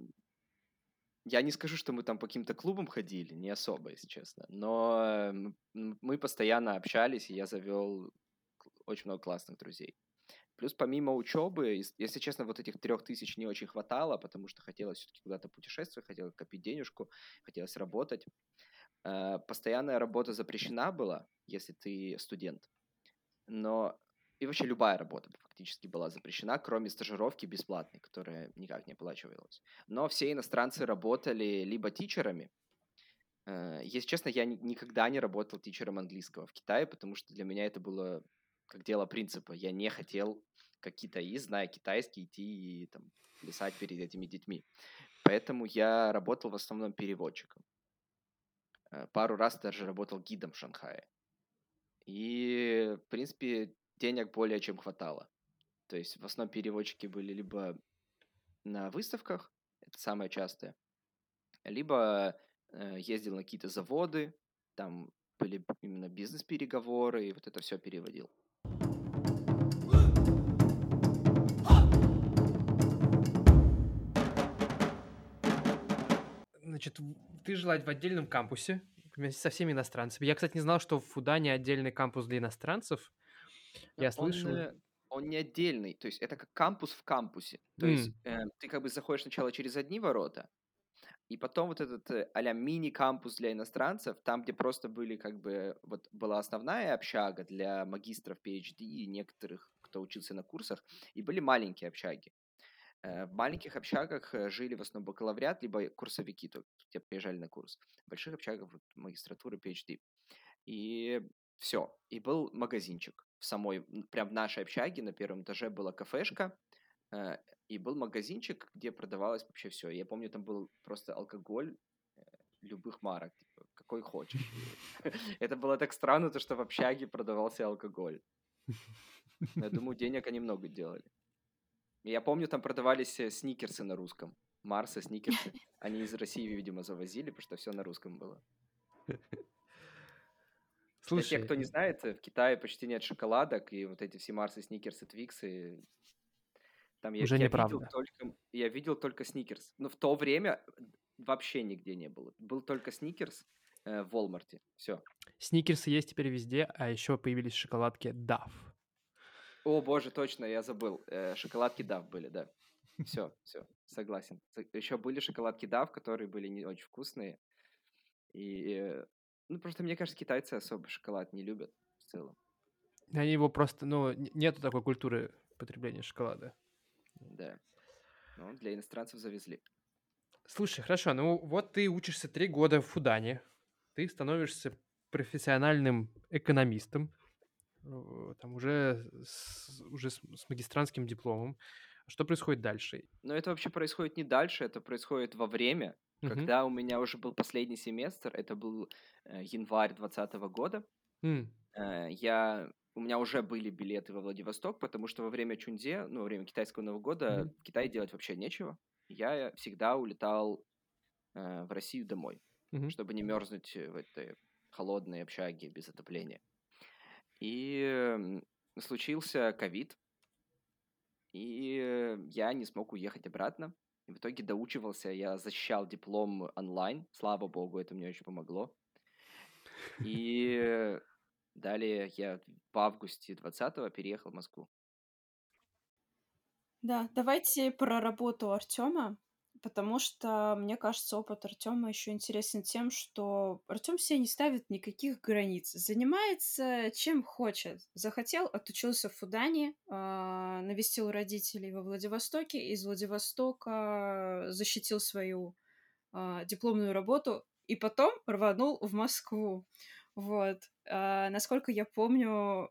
я не скажу, что мы там по каким-то клубам ходили, не особо, если честно. Но мы постоянно общались, и я завел очень много классных друзей. Плюс помимо учебы, если честно, вот этих трех тысяч не очень хватало, потому что хотелось все-таки куда-то путешествовать, хотелось копить денежку, хотелось работать. Э, постоянная работа запрещена была, если ты студент. Но и вообще любая работа фактически была запрещена, кроме стажировки бесплатной, которая никак не оплачивалась. Но все иностранцы работали либо тичерами, э, если честно, я никогда не работал тичером английского в Китае, потому что для меня это было как дело принципа. Я не хотел, как китаист, зная китайский, идти и там, плясать перед этими детьми. Поэтому я работал в основном переводчиком. Э, пару раз даже работал гидом в Шанхае. И, в принципе, денег более чем хватало. То есть в основном переводчики были либо на выставках, это самое частое, либо э, ездил на какие-то заводы, там были именно бизнес-переговоры, и вот это все переводил. Значит, ты жила в отдельном кампусе вместе со всеми иностранцами. Я, кстати, не знал, что в Фудане отдельный кампус для иностранцев. Я слышал. он не отдельный, то есть это как кампус в кампусе. То есть э, ты как бы заходишь сначала через одни ворота, и потом вот этот а мини-кампус для иностранцев, там, где просто были как бы, вот была основная общага для магистров PhD и некоторых, кто учился на курсах, и были маленькие общаги. Э, в маленьких общагах э, жили в основном бакалавриат, либо курсовики, то, те приезжали на курс. В больших общагах вот, магистратуры, PhD. И все. И был магазинчик в самой, прям в нашей общаге на первом этаже была кафешка, э, и был магазинчик, где продавалось вообще все. Я помню, там был просто алкоголь любых марок, типа, какой хочешь. [LAUGHS] Это было так странно, то, что в общаге продавался алкоголь. Я думаю, денег они много делали. Я помню, там продавались э, сникерсы на русском. Марсы, сникерсы. Они из России, видимо, завозили, потому что все на русском было. [LAUGHS] Слушай, Для тех, кто не знает, в Китае почти нет шоколадок, и вот эти все Марсы, Сникерсы, Твиксы, там я, уже я неправда. Видел только, я видел только Сникерс. Но в то время вообще нигде не было. Был только Сникерс э, в Walmart. Все. Сникерсы есть теперь везде, а еще появились шоколадки Dove. О, боже, точно, я забыл. Э, шоколадки Дав были, да. Все, [LAUGHS] все, согласен. Еще были шоколадки Дав, которые были не очень вкусные. И, э, ну, просто мне кажется, китайцы особо шоколад не любят в целом. Они его просто, ну, нету такой культуры потребления шоколада. Да. Ну, для иностранцев завезли. Слушай, хорошо, ну вот ты учишься три года в Фудане, ты становишься профессиональным экономистом, Э, там уже с, уже с, с магистрантским дипломом. Что происходит дальше? Но это вообще происходит не дальше, это происходит во время, uh-huh. когда у меня уже был последний семестр, это был э, январь 2020 года. Mm. Э, я у меня уже были билеты во Владивосток, потому что во время Чунде, ну, во время китайского Нового года mm-hmm. в Китае делать вообще нечего. Я всегда улетал э, в Россию домой, mm-hmm. чтобы не мерзнуть в этой холодной общаге без отопления. И случился ковид, и я не смог уехать обратно. И в итоге доучивался, я защищал диплом онлайн, слава богу, это мне очень помогло. И далее я в августе 20-го переехал в Москву. Да, давайте про работу Артема потому что, мне кажется, опыт Артема еще интересен тем, что Артем себе не ставит никаких границ, занимается чем хочет. Захотел, отучился в Фудане, э, навестил родителей во Владивостоке, из Владивостока защитил свою э, дипломную работу и потом рванул в Москву. Вот. Э, насколько я помню,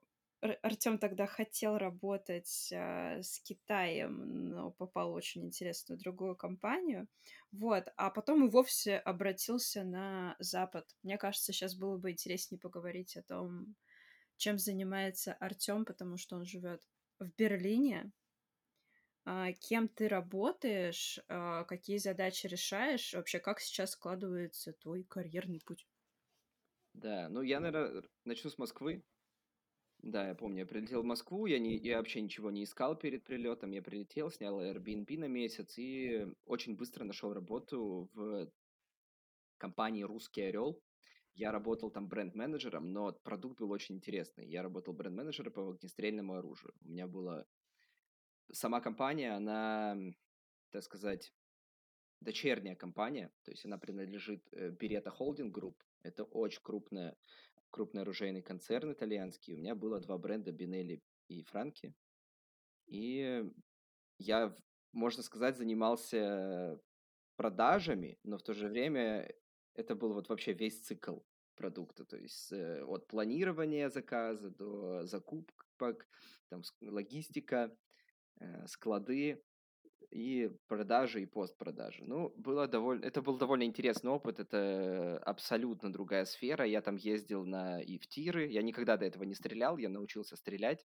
Артем тогда хотел работать а, с Китаем, но попал в очень интересную другую компанию. Вот, а потом и вовсе обратился на Запад. Мне кажется, сейчас было бы интереснее поговорить о том, чем занимается Артем, потому что он живет в Берлине. А, кем ты работаешь, а, какие задачи решаешь, вообще как сейчас складывается твой карьерный путь? Да, ну я, наверное, начну с Москвы. Да, я помню, я прилетел в Москву, я, не, я вообще ничего не искал перед прилетом, я прилетел, снял Airbnb на месяц и очень быстро нашел работу в компании «Русский Орел». Я работал там бренд-менеджером, но продукт был очень интересный. Я работал бренд-менеджером по огнестрельному оружию. У меня была... Сама компания, она, так сказать, дочерняя компания, то есть она принадлежит Beretta Holding Group. Это очень крупная, крупный оружейный концерн итальянский. У меня было два бренда, Benelli и Franchi. И я, можно сказать, занимался продажами, но в то же время это был вот вообще весь цикл продукта, то есть э, от планирования заказа до закупок, там логистика, э, склады и продажи и постпродажи. Ну, было довольно, это был довольно интересный опыт, это абсолютно другая сфера. Я там ездил на и в тиры, я никогда до этого не стрелял, я научился стрелять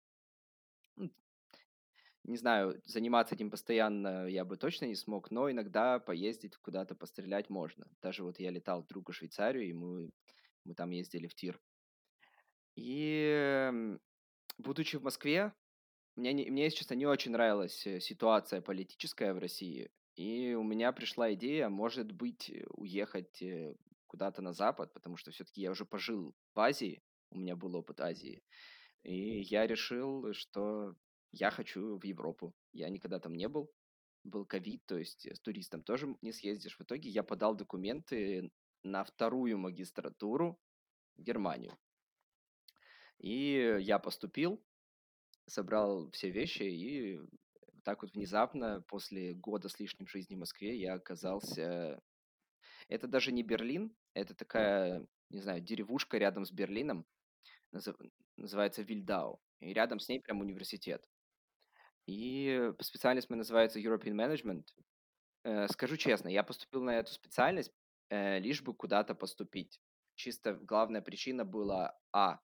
не знаю, заниматься этим постоянно я бы точно не смог, но иногда поездить куда-то пострелять можно. Даже вот я летал к другу в Швейцарию, и мы, мы там ездили в тир. И будучи в Москве, мне, не, мне, если честно, не очень нравилась э, ситуация политическая в России. И у меня пришла идея, может быть, уехать э, куда-то на Запад, потому что все-таки я уже пожил в Азии, у меня был опыт Азии. И я решил, что я хочу в Европу. Я никогда там не был. Был ковид, то есть с туристом тоже не съездишь. В итоге я подал документы на вторую магистратуру в Германию. И я поступил, собрал все вещи, и так вот внезапно, после года с лишним жизни в Москве, я оказался... Это даже не Берлин, это такая, не знаю, деревушка рядом с Берлином, называется Вильдау. И рядом с ней прям университет. И специальность моя называется European Management. Э, скажу честно, я поступил на эту специальность э, лишь бы куда-то поступить. Чисто главная причина была А.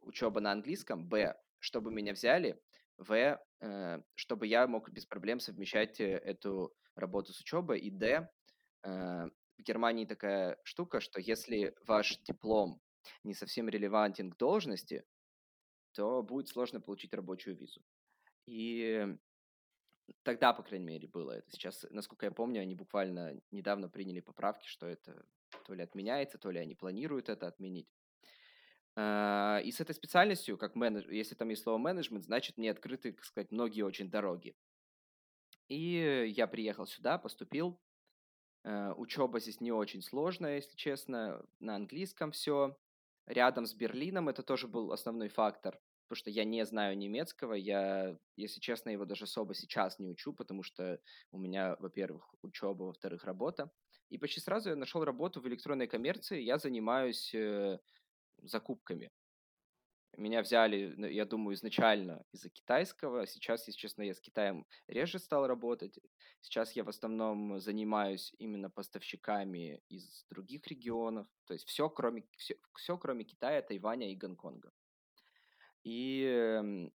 Учеба на английском, Б. Чтобы меня взяли, В. Э, чтобы я мог без проблем совмещать эту работу с учебой, и Д. В Германии такая штука, что если ваш диплом не совсем релевантен к должности, то будет сложно получить рабочую визу. И тогда, по крайней мере, было это. Сейчас, насколько я помню, они буквально недавно приняли поправки, что это то ли отменяется, то ли они планируют это отменить. А, и с этой специальностью, как менеджер, если там есть слово менеджмент, значит, мне открыты, так сказать, многие очень дороги. И я приехал сюда, поступил. А, учеба здесь не очень сложная, если честно. На английском все. Рядом с Берлином это тоже был основной фактор потому что я не знаю немецкого, я, если честно, его даже особо сейчас не учу, потому что у меня, во-первых, учеба, во-вторых, работа. И почти сразу я нашел работу в электронной коммерции, я занимаюсь э, закупками. Меня взяли, ну, я думаю, изначально из-за китайского. Сейчас, если честно, я с Китаем реже стал работать. Сейчас я в основном занимаюсь именно поставщиками из других регионов. То есть все, кроме, все, все, кроме Китая, Тайваня и Гонконга. И эм,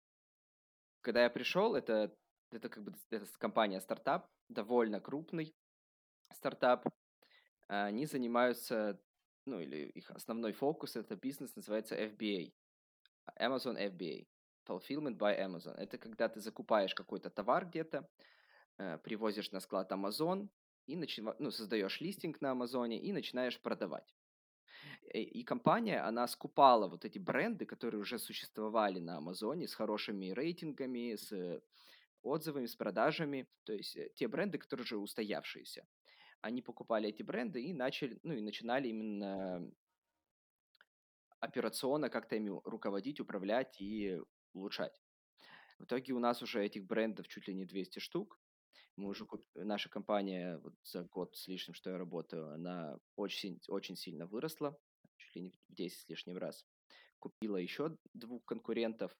когда я пришел, это, это как бы это компания стартап, довольно крупный стартап. Они занимаются, ну или их основной фокус, это бизнес, называется FBA. Amazon FBA. Fulfillment by Amazon. Это когда ты закупаешь какой-то товар где-то, э, привозишь на склад Amazon и начи- ну, создаешь листинг на Амазоне и начинаешь продавать. Э, и компания, она скупала вот эти бренды, которые уже существовали на Амазоне с хорошими рейтингами, с отзывами, с продажами, то есть э, те бренды, которые уже устоявшиеся. Они покупали эти бренды и начали, ну и начинали именно операционно как-то ими руководить, управлять и улучшать. В итоге у нас уже этих брендов чуть ли не 200 штук. Мы уже куп... Наша компания вот за год с лишним, что я работаю, она очень, очень сильно выросла чуть ли не в 10 с лишним раз. Купила еще двух конкурентов.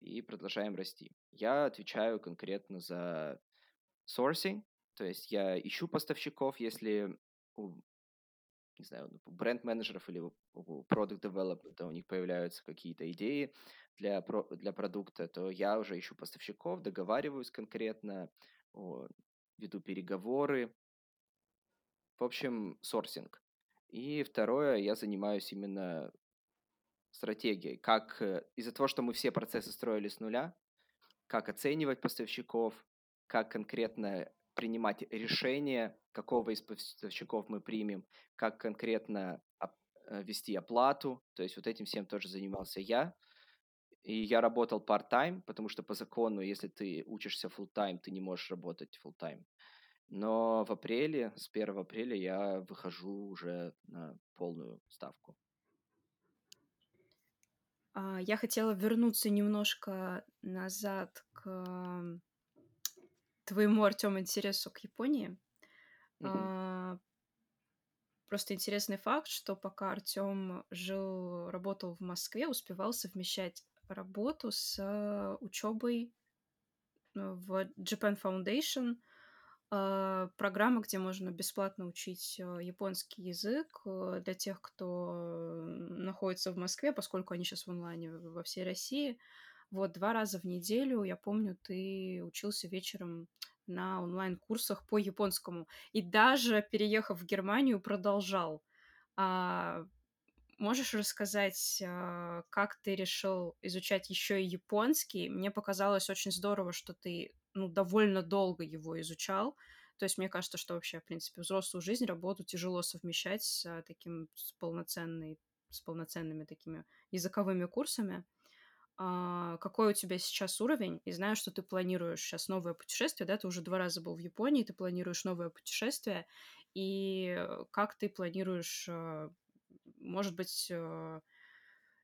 и продолжаем расти. Я отвечаю конкретно за sourcing, то есть я ищу поставщиков, если у, не знаю, у бренд-менеджеров или у продукт девелопмента у них появляются какие-то идеи для, для продукта, то я уже ищу поставщиков, договариваюсь конкретно, веду переговоры. В общем, сорсинг. И второе, я занимаюсь именно стратегией. Как э, из-за того, что мы все процессы строили с нуля, как оценивать поставщиков, как конкретно принимать решение, какого из поставщиков мы примем, как конкретно э, вести оплату. То есть вот этим всем тоже занимался я. И я работал part-time, потому что по закону, если ты учишься full-time, ты не можешь работать full-time. Но в апреле, с 1 апреля я выхожу уже на полную ставку. А, я хотела вернуться немножко назад к твоему, Артем, интересу к Японии. Mm-hmm. Просто интересный факт, что пока Артем жил, работал в Москве, успевал совмещать работу с э, учебой э, в Japan Foundation, э, программа, где можно бесплатно учить японский язык для тех, кто находится в Москве, поскольку они сейчас в онлайне во всей России. Вот два раза в неделю, я помню, ты учился вечером на онлайн-курсах по японскому. И даже переехав в Германию, продолжал. А, Можешь рассказать, а, как ты решил изучать еще и японский? Мне показалось очень здорово, что ты ну, довольно долго его изучал. То есть мне кажется, что вообще, в принципе, взрослую жизнь, работу тяжело совмещать с а, таким с полноценной, с полноценными такими языковыми курсами. А, какой у тебя сейчас уровень? И знаю, что ты планируешь сейчас новое путешествие, да? Ты уже два раза был в Японии, ты планируешь новое путешествие. И как ты планируешь а, может быть, э,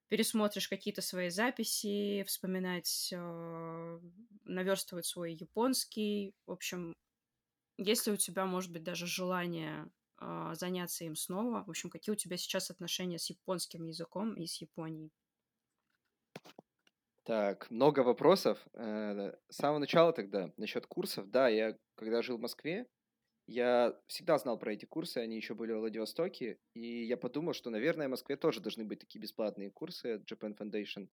пересмотришь какие-то свои записи, вспоминать, э, наверстывать свой японский. В общем, если у тебя, может быть, даже желание э, заняться им снова, в общем, какие у тебя сейчас отношения с японским языком и с Японией? Так, много вопросов. С самого начала тогда, насчет курсов. Да, я когда жил в Москве, я всегда знал про эти курсы, они еще были в Владивостоке, и я подумал, что, наверное, в Москве тоже должны быть такие бесплатные курсы от Japan Foundation.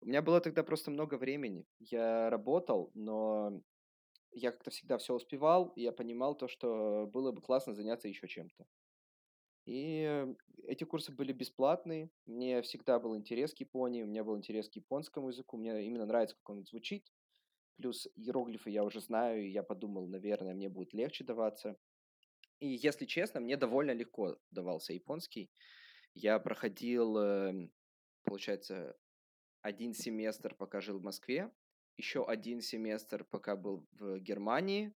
У меня было тогда просто много времени. Я работал, но я как-то всегда все успевал, и я понимал то, что было бы классно заняться еще чем-то. И эти курсы были бесплатные, мне всегда был интерес к Японии, у меня был интерес к японскому языку, мне именно нравится, как он звучит, Плюс иероглифы я уже знаю, и я подумал, наверное, мне будет легче даваться. И, если честно, мне довольно легко давался японский. Я проходил, эм, получается, один семестр, пока жил в Москве, еще один семестр, пока был в Германии,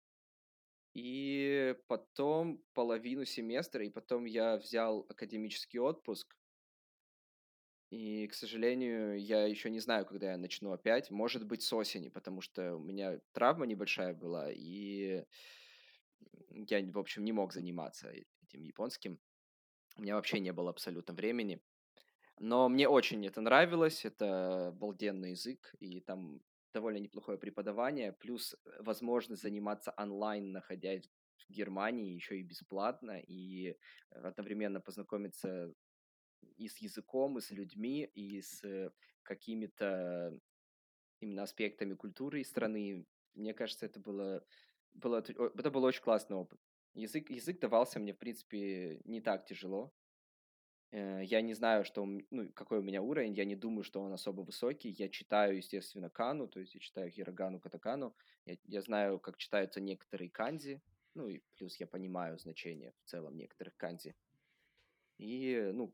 и потом половину семестра, и потом я взял академический отпуск, и, к сожалению, я еще не знаю, когда я начну опять. Может быть, с осени, потому что у меня травма небольшая была, и я, в общем, не мог заниматься этим японским. У меня вообще не было абсолютно времени. Но мне очень это нравилось, это обалденный язык, и там довольно неплохое преподавание, плюс возможность заниматься онлайн, находясь в Германии, еще и бесплатно, и одновременно познакомиться и с языком, и с людьми, и с э, какими-то именно аспектами культуры страны. Мне кажется, это было, было, это был очень классный опыт. Язык, язык давался мне, в принципе, не так тяжело. Э, я не знаю, что, ну, какой у меня уровень, я не думаю, что он особо высокий. Я читаю, естественно, кану, то есть я читаю хирогану, катакану. Я, я знаю, как читаются некоторые канзи, ну и плюс я понимаю значение в целом некоторых канзи. И, ну,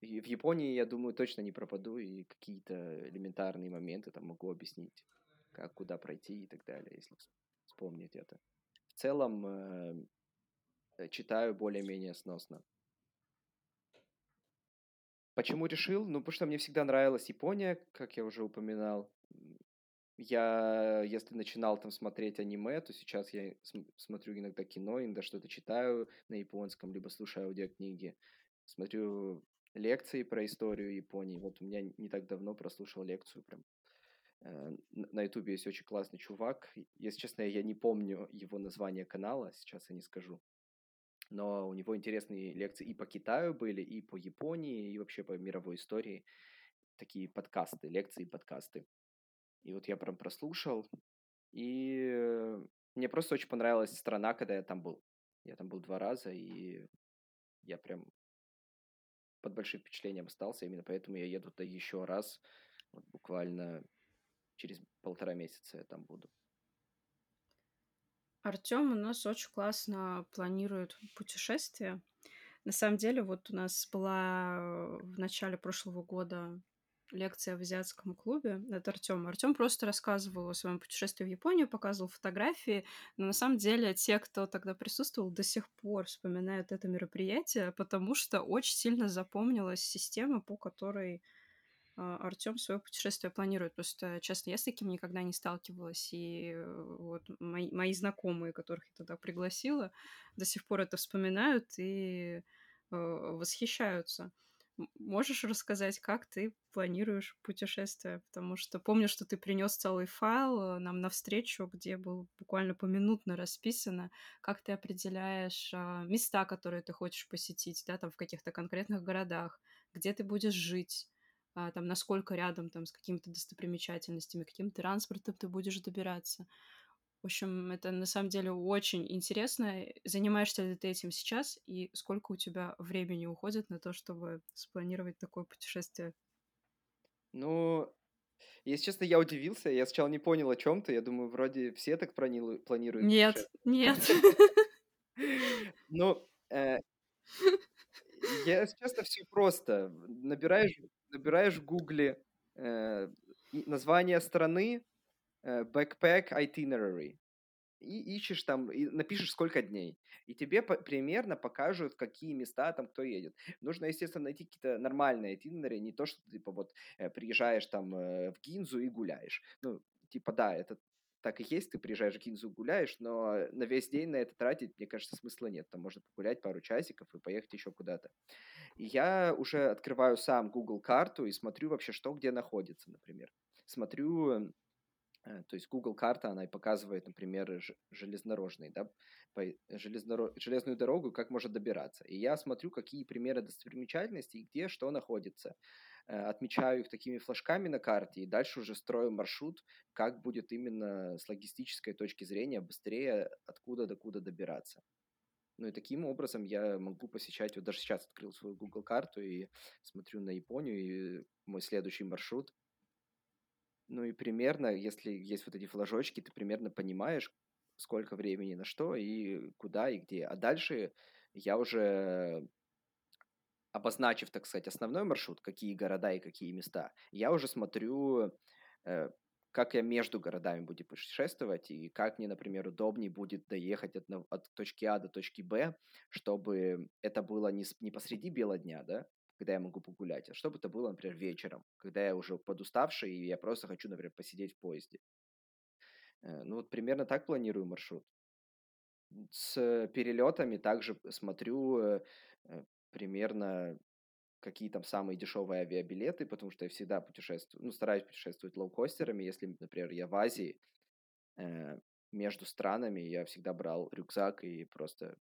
и в Японии, я думаю, точно не пропаду, и какие-то элементарные моменты там могу объяснить, как куда пройти и так далее, если вспомнить это. В целом, э, читаю более-менее сносно. Почему решил? Ну, потому что мне всегда нравилась Япония, как я уже упоминал. Я, если начинал там смотреть аниме, то сейчас я смотрю иногда кино, иногда что-то читаю на японском, либо слушаю аудиокниги. Смотрю лекции про историю Японии. Вот у меня не так давно прослушал лекцию прям Э, на Ютубе есть очень классный чувак. Если честно, я не помню его название канала, сейчас я не скажу. Но у него интересные лекции и по Китаю были, и по Японии, и вообще по мировой истории. Такие подкасты, лекции подкасты. И вот я прям прослушал, и мне просто очень понравилась страна, когда я там был. Я там был два раза, и я прям под большим впечатлением остался. Именно поэтому я еду туда еще раз. Вот буквально через полтора месяца я там буду. Артем у нас очень классно планирует путешествия. На самом деле, вот у нас была в начале прошлого года лекция в азиатском клубе от Артема. Артем просто рассказывал о своем путешествии в Японию, показывал фотографии, но на самом деле те, кто тогда присутствовал, до сих пор вспоминают это мероприятие, потому что очень сильно запомнилась система, по которой Артем свое путешествие планирует. Просто, честно, я с таким никогда не сталкивалась. И э, вот мои, мои знакомые, которых я туда пригласила, до сих пор это вспоминают и э, восхищаются. Можешь рассказать, как ты планируешь путешествие? Потому что помню, что ты принес целый файл э, нам на встречу, где было буквально поминутно расписано, как ты определяешь а, места, которые ты хочешь посетить, да, там в каких-то конкретных городах, где ты будешь жить, а, там, насколько рядом там с какими-то достопримечательностями, каким транспортом ты будешь добираться. В общем, это на самом деле очень интересно. Занимаешься ли ты этим сейчас, и сколько у тебя времени уходит на то, чтобы спланировать такое путешествие? Ну, если честно, я удивился. Я сначала не понял, о чем ты. Я думаю, вроде все так планируют Нет, нет. [LAUGHS] Ну, [LAUGHS] если честно, все просто. Набираешь, набираешь в Гугле э, название страны, э, backpack itinerary, и ищешь там, и напишешь сколько дней. И тебе по- примерно покажут, какие места там кто едет. Нужно, естественно, найти какие-то нормальные itinerary, не то, что ты типа вот э, приезжаешь там э, в Гинзу и гуляешь. Ну, типа да, это так и есть, ты приезжаешь в Гинзу, гуляешь, но на весь день на это тратить, мне кажется, смысла нет. Там можно погулять пару часиков и поехать еще куда-то. И я уже открываю сам Google карту и смотрю вообще, что где находится, например. Смотрю, э, то есть Google карта, она и показывает, например, железнодорожный, да, по железнодор... железную дорогу, как можно добираться. И я смотрю, какие примеры достопримечательностей где что находится. Э, отмечаю их такими флажками на карте и дальше уже строю маршрут, как будет именно с логистической точки зрения быстрее откуда до куда добираться. Ну и таким образом я могу посещать, вот даже сейчас открыл свою Google карту и смотрю на Японию и мой следующий маршрут. Ну и примерно, если есть вот эти флажочки, ты примерно понимаешь, сколько времени на что и куда и где. А дальше я уже обозначив, так сказать, основной маршрут, какие города и какие места, я уже смотрю, э, как я между городами буду путешествовать и как мне, например, удобнее будет доехать от, от точки А до точки Б, чтобы это было не, не посреди бела дня, да, когда я могу погулять, а чтобы это было, например, вечером, когда я уже подуставший и я просто хочу, например, посидеть в поезде. Э, ну вот примерно так планирую маршрут. С перелетами также смотрю э, примерно какие там самые дешевые авиабилеты, потому что я всегда путешествую, ну, стараюсь путешествовать лоукостерами. Если, например, я в Азии, э, между странами я всегда брал рюкзак и просто,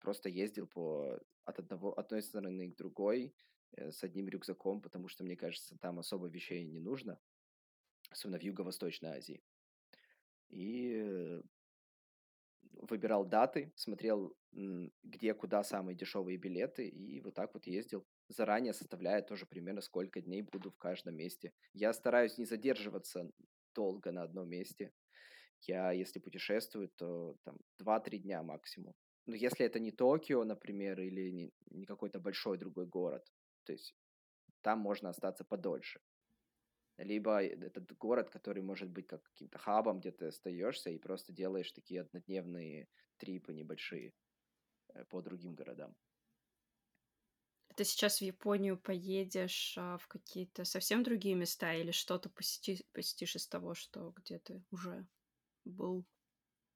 просто ездил по, от одного, одной стороны к другой э, с одним рюкзаком, потому что, мне кажется, там особо вещей не нужно, особенно в Юго-Восточной Азии. И э, выбирал даты, смотрел, где, куда самые дешевые билеты, и вот так вот ездил, заранее составляя тоже примерно сколько дней буду в каждом месте. Я стараюсь не задерживаться долго на одном месте. Я, если путешествую, то там 2-3 дня максимум. Но если это не Токио, например, или не, не какой-то большой другой город, то есть там можно остаться подольше либо этот город, который может быть как каким-то хабом, где ты остаешься и просто делаешь такие однодневные трипы небольшие э, по другим городам. Ты сейчас в Японию поедешь а, в какие-то совсем другие места или что-то посети, посетишь из того, что где ты уже был?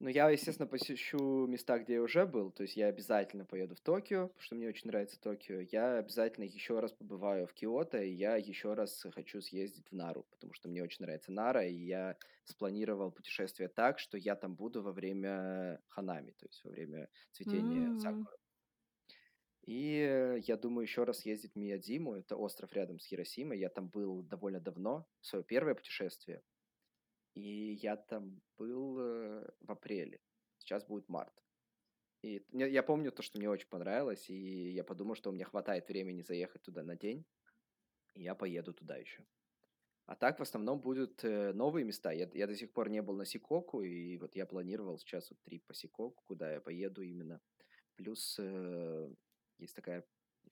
Но я, естественно, посещу места, где я уже был. То есть я обязательно поеду в Токио, потому что мне очень нравится Токио. Я обязательно еще раз побываю в Киото, и я еще раз хочу съездить в Нару, потому что мне очень нравится Нара, и я спланировал путешествие так, что я там буду во время ханами, то есть во время цветения М. сакуры. И я думаю еще раз ездить в Миядзиму, это остров рядом с Хиросимой. Я там был довольно давно, свое первое путешествие. И я там был э, в апреле. Сейчас будет март. И я помню то, что мне очень понравилось, и я подумал, что у меня хватает времени заехать туда на день, и я поеду туда еще. А так в основном будут э, новые места. Я, я до сих пор не был на Сикоку, и вот я планировал сейчас вот трип по Сикоку, куда я поеду именно. Плюс э, есть такая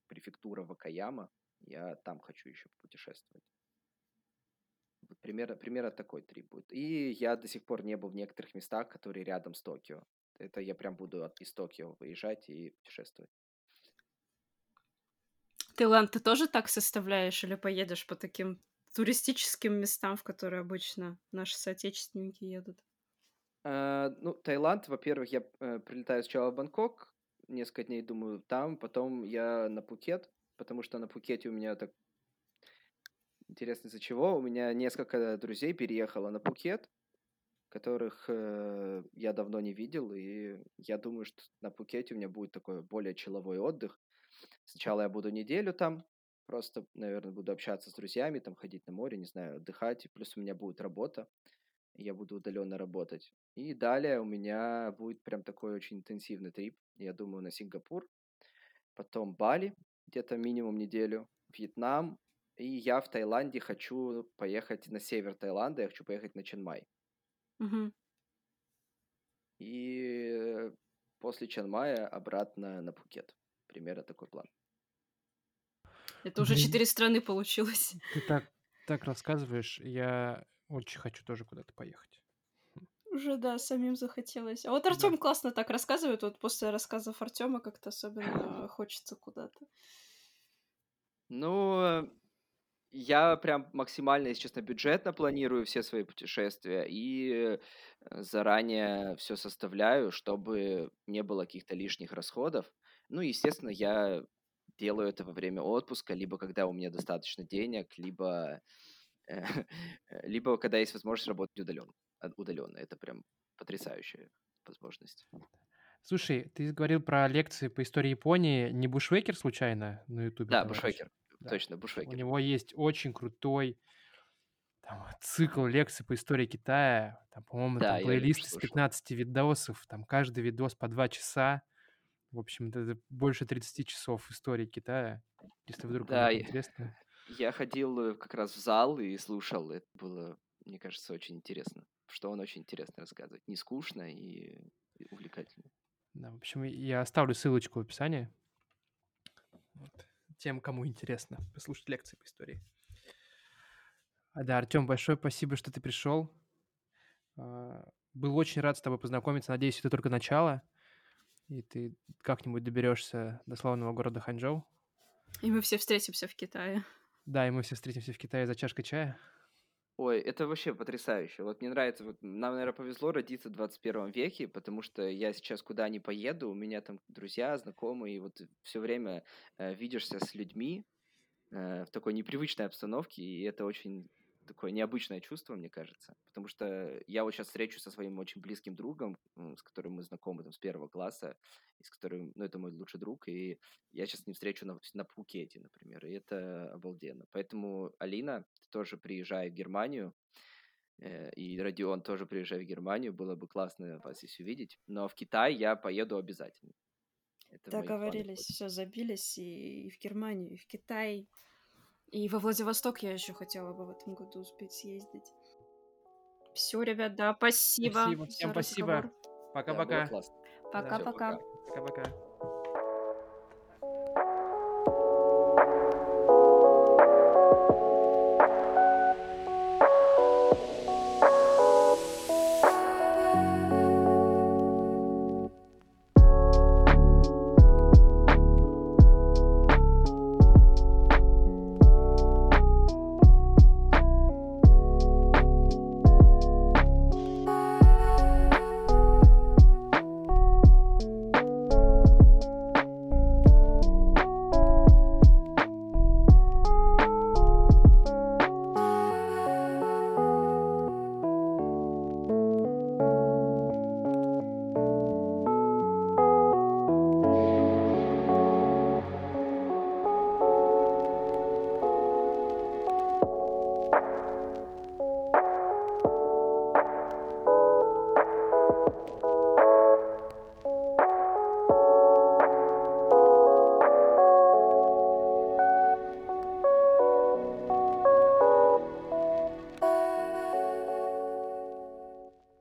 префектура Вакаяма, я там хочу еще путешествовать. Вот примерно, примерно такой трип будет. И я до сих пор не был в некоторых местах, которые рядом с Токио. Это я прям буду от, из Токио выезжать и путешествовать. Таиланд ты тоже так составляешь или поедешь по таким туристическим местам, в которые обычно наши соотечественники едут? Э, ну, Таиланд, во-первых, я э, прилетаю сначала в Бангкок, несколько дней думаю там, потом я на Пхукет, потому что на Пхукете у меня так интересно из-за чего. У меня несколько друзей переехало на Пхукет, которых э, я давно не видел, и я думаю, что на Пхукете у меня будет такой более человой отдых. Сначала я буду неделю там, просто, наверное, буду общаться с друзьями, там ходить на море, не знаю, отдыхать, и плюс у меня будет работа, я буду удаленно работать. И далее у меня будет прям такой очень интенсивный трип, я думаю, на Сингапур, потом Бали, где-то минимум неделю, Вьетнам, и я в Таиланде хочу поехать на север Таиланда, я хочу поехать на Ченмай. Мгм. И после Чанмая обратно на Пхукет. Примерно такой план. Это уже четыре страны получилось. Ты так, так рассказываешь, я очень хочу тоже куда-то поехать. Уже, да, самим захотелось. А вот Да. Артем классно так рассказывает. Вот после рассказов Артема как-то особенно [LAUGHS] хочется куда-то. Ну, э, я прям максимально, если честно, бюджетно планирую все свои путешествия и э, заранее все составляю, чтобы не было каких-то лишних расходов. Ну, естественно, я делаю это во время отпуска, либо когда у меня достаточно денег, либо, э, [LAUGHS] либо когда есть возможность работать удаленно. удаленно. Это прям потрясающая возможность. Слушай, ты говорил про лекции по истории Японии. Не Бушвейкер случайно на Ютубе? Да? Бушвейкер. Да. Точно, У Бушвейкер. него есть очень крутой там, цикл лекций по истории Китая. Там, по-моему, Да, там плейлист из слышал. 15 видосов. Там каждый видос по 2 часа. В общем, это больше 30 часов истории Китая. Если вдруг Да, кому-то я- интересно. Я ходил э, как раз в зал и слушал. Это было, мне кажется, очень интересно. Что он очень интересно рассказывает. Не скучно и и увлекательно. Да, в общем, я оставлю ссылочку в описании. Вот. Тем, кому интересно послушать лекции по истории. А, да, Артем, большое спасибо, что ты пришел. А, Был очень рад с тобой познакомиться. Надеюсь, это только начало. И ты как-нибудь доберешься до славного города Ханчжоу. И мы все встретимся в Китае. Да, и мы все встретимся в Китае за чашкой чая. Ой, это вообще потрясающе. Вот мне нравится, вот нам, наверное, повезло родиться в 21 веке, потому что я сейчас куда ни поеду, у меня там друзья, знакомые, и вот все время э, видишься с людьми э, в такой непривычной обстановке, и это очень такое необычное чувство, мне кажется, потому что я вот сейчас встречусь со своим очень близким другом, с которым мы знакомы там с первого класса, и с которым, ну, это мой лучший друг, и я сейчас не встречу на, на Пхукете, например, и это обалденно. Поэтому, Алина, ты тоже приезжай в Германию, э, и Родион тоже приезжай в Германию, было бы классно вас здесь увидеть, но в Китай я поеду обязательно. Это Договорились, все, забились и, и в Германию, и в Китай. И во Владивосток я еще хотела бы в этом году успеть съездить. Все, ребят, да, спасибо. Спасибо, всем спасибо. Да, Пока-пока. Пока-пока. Пока-пока.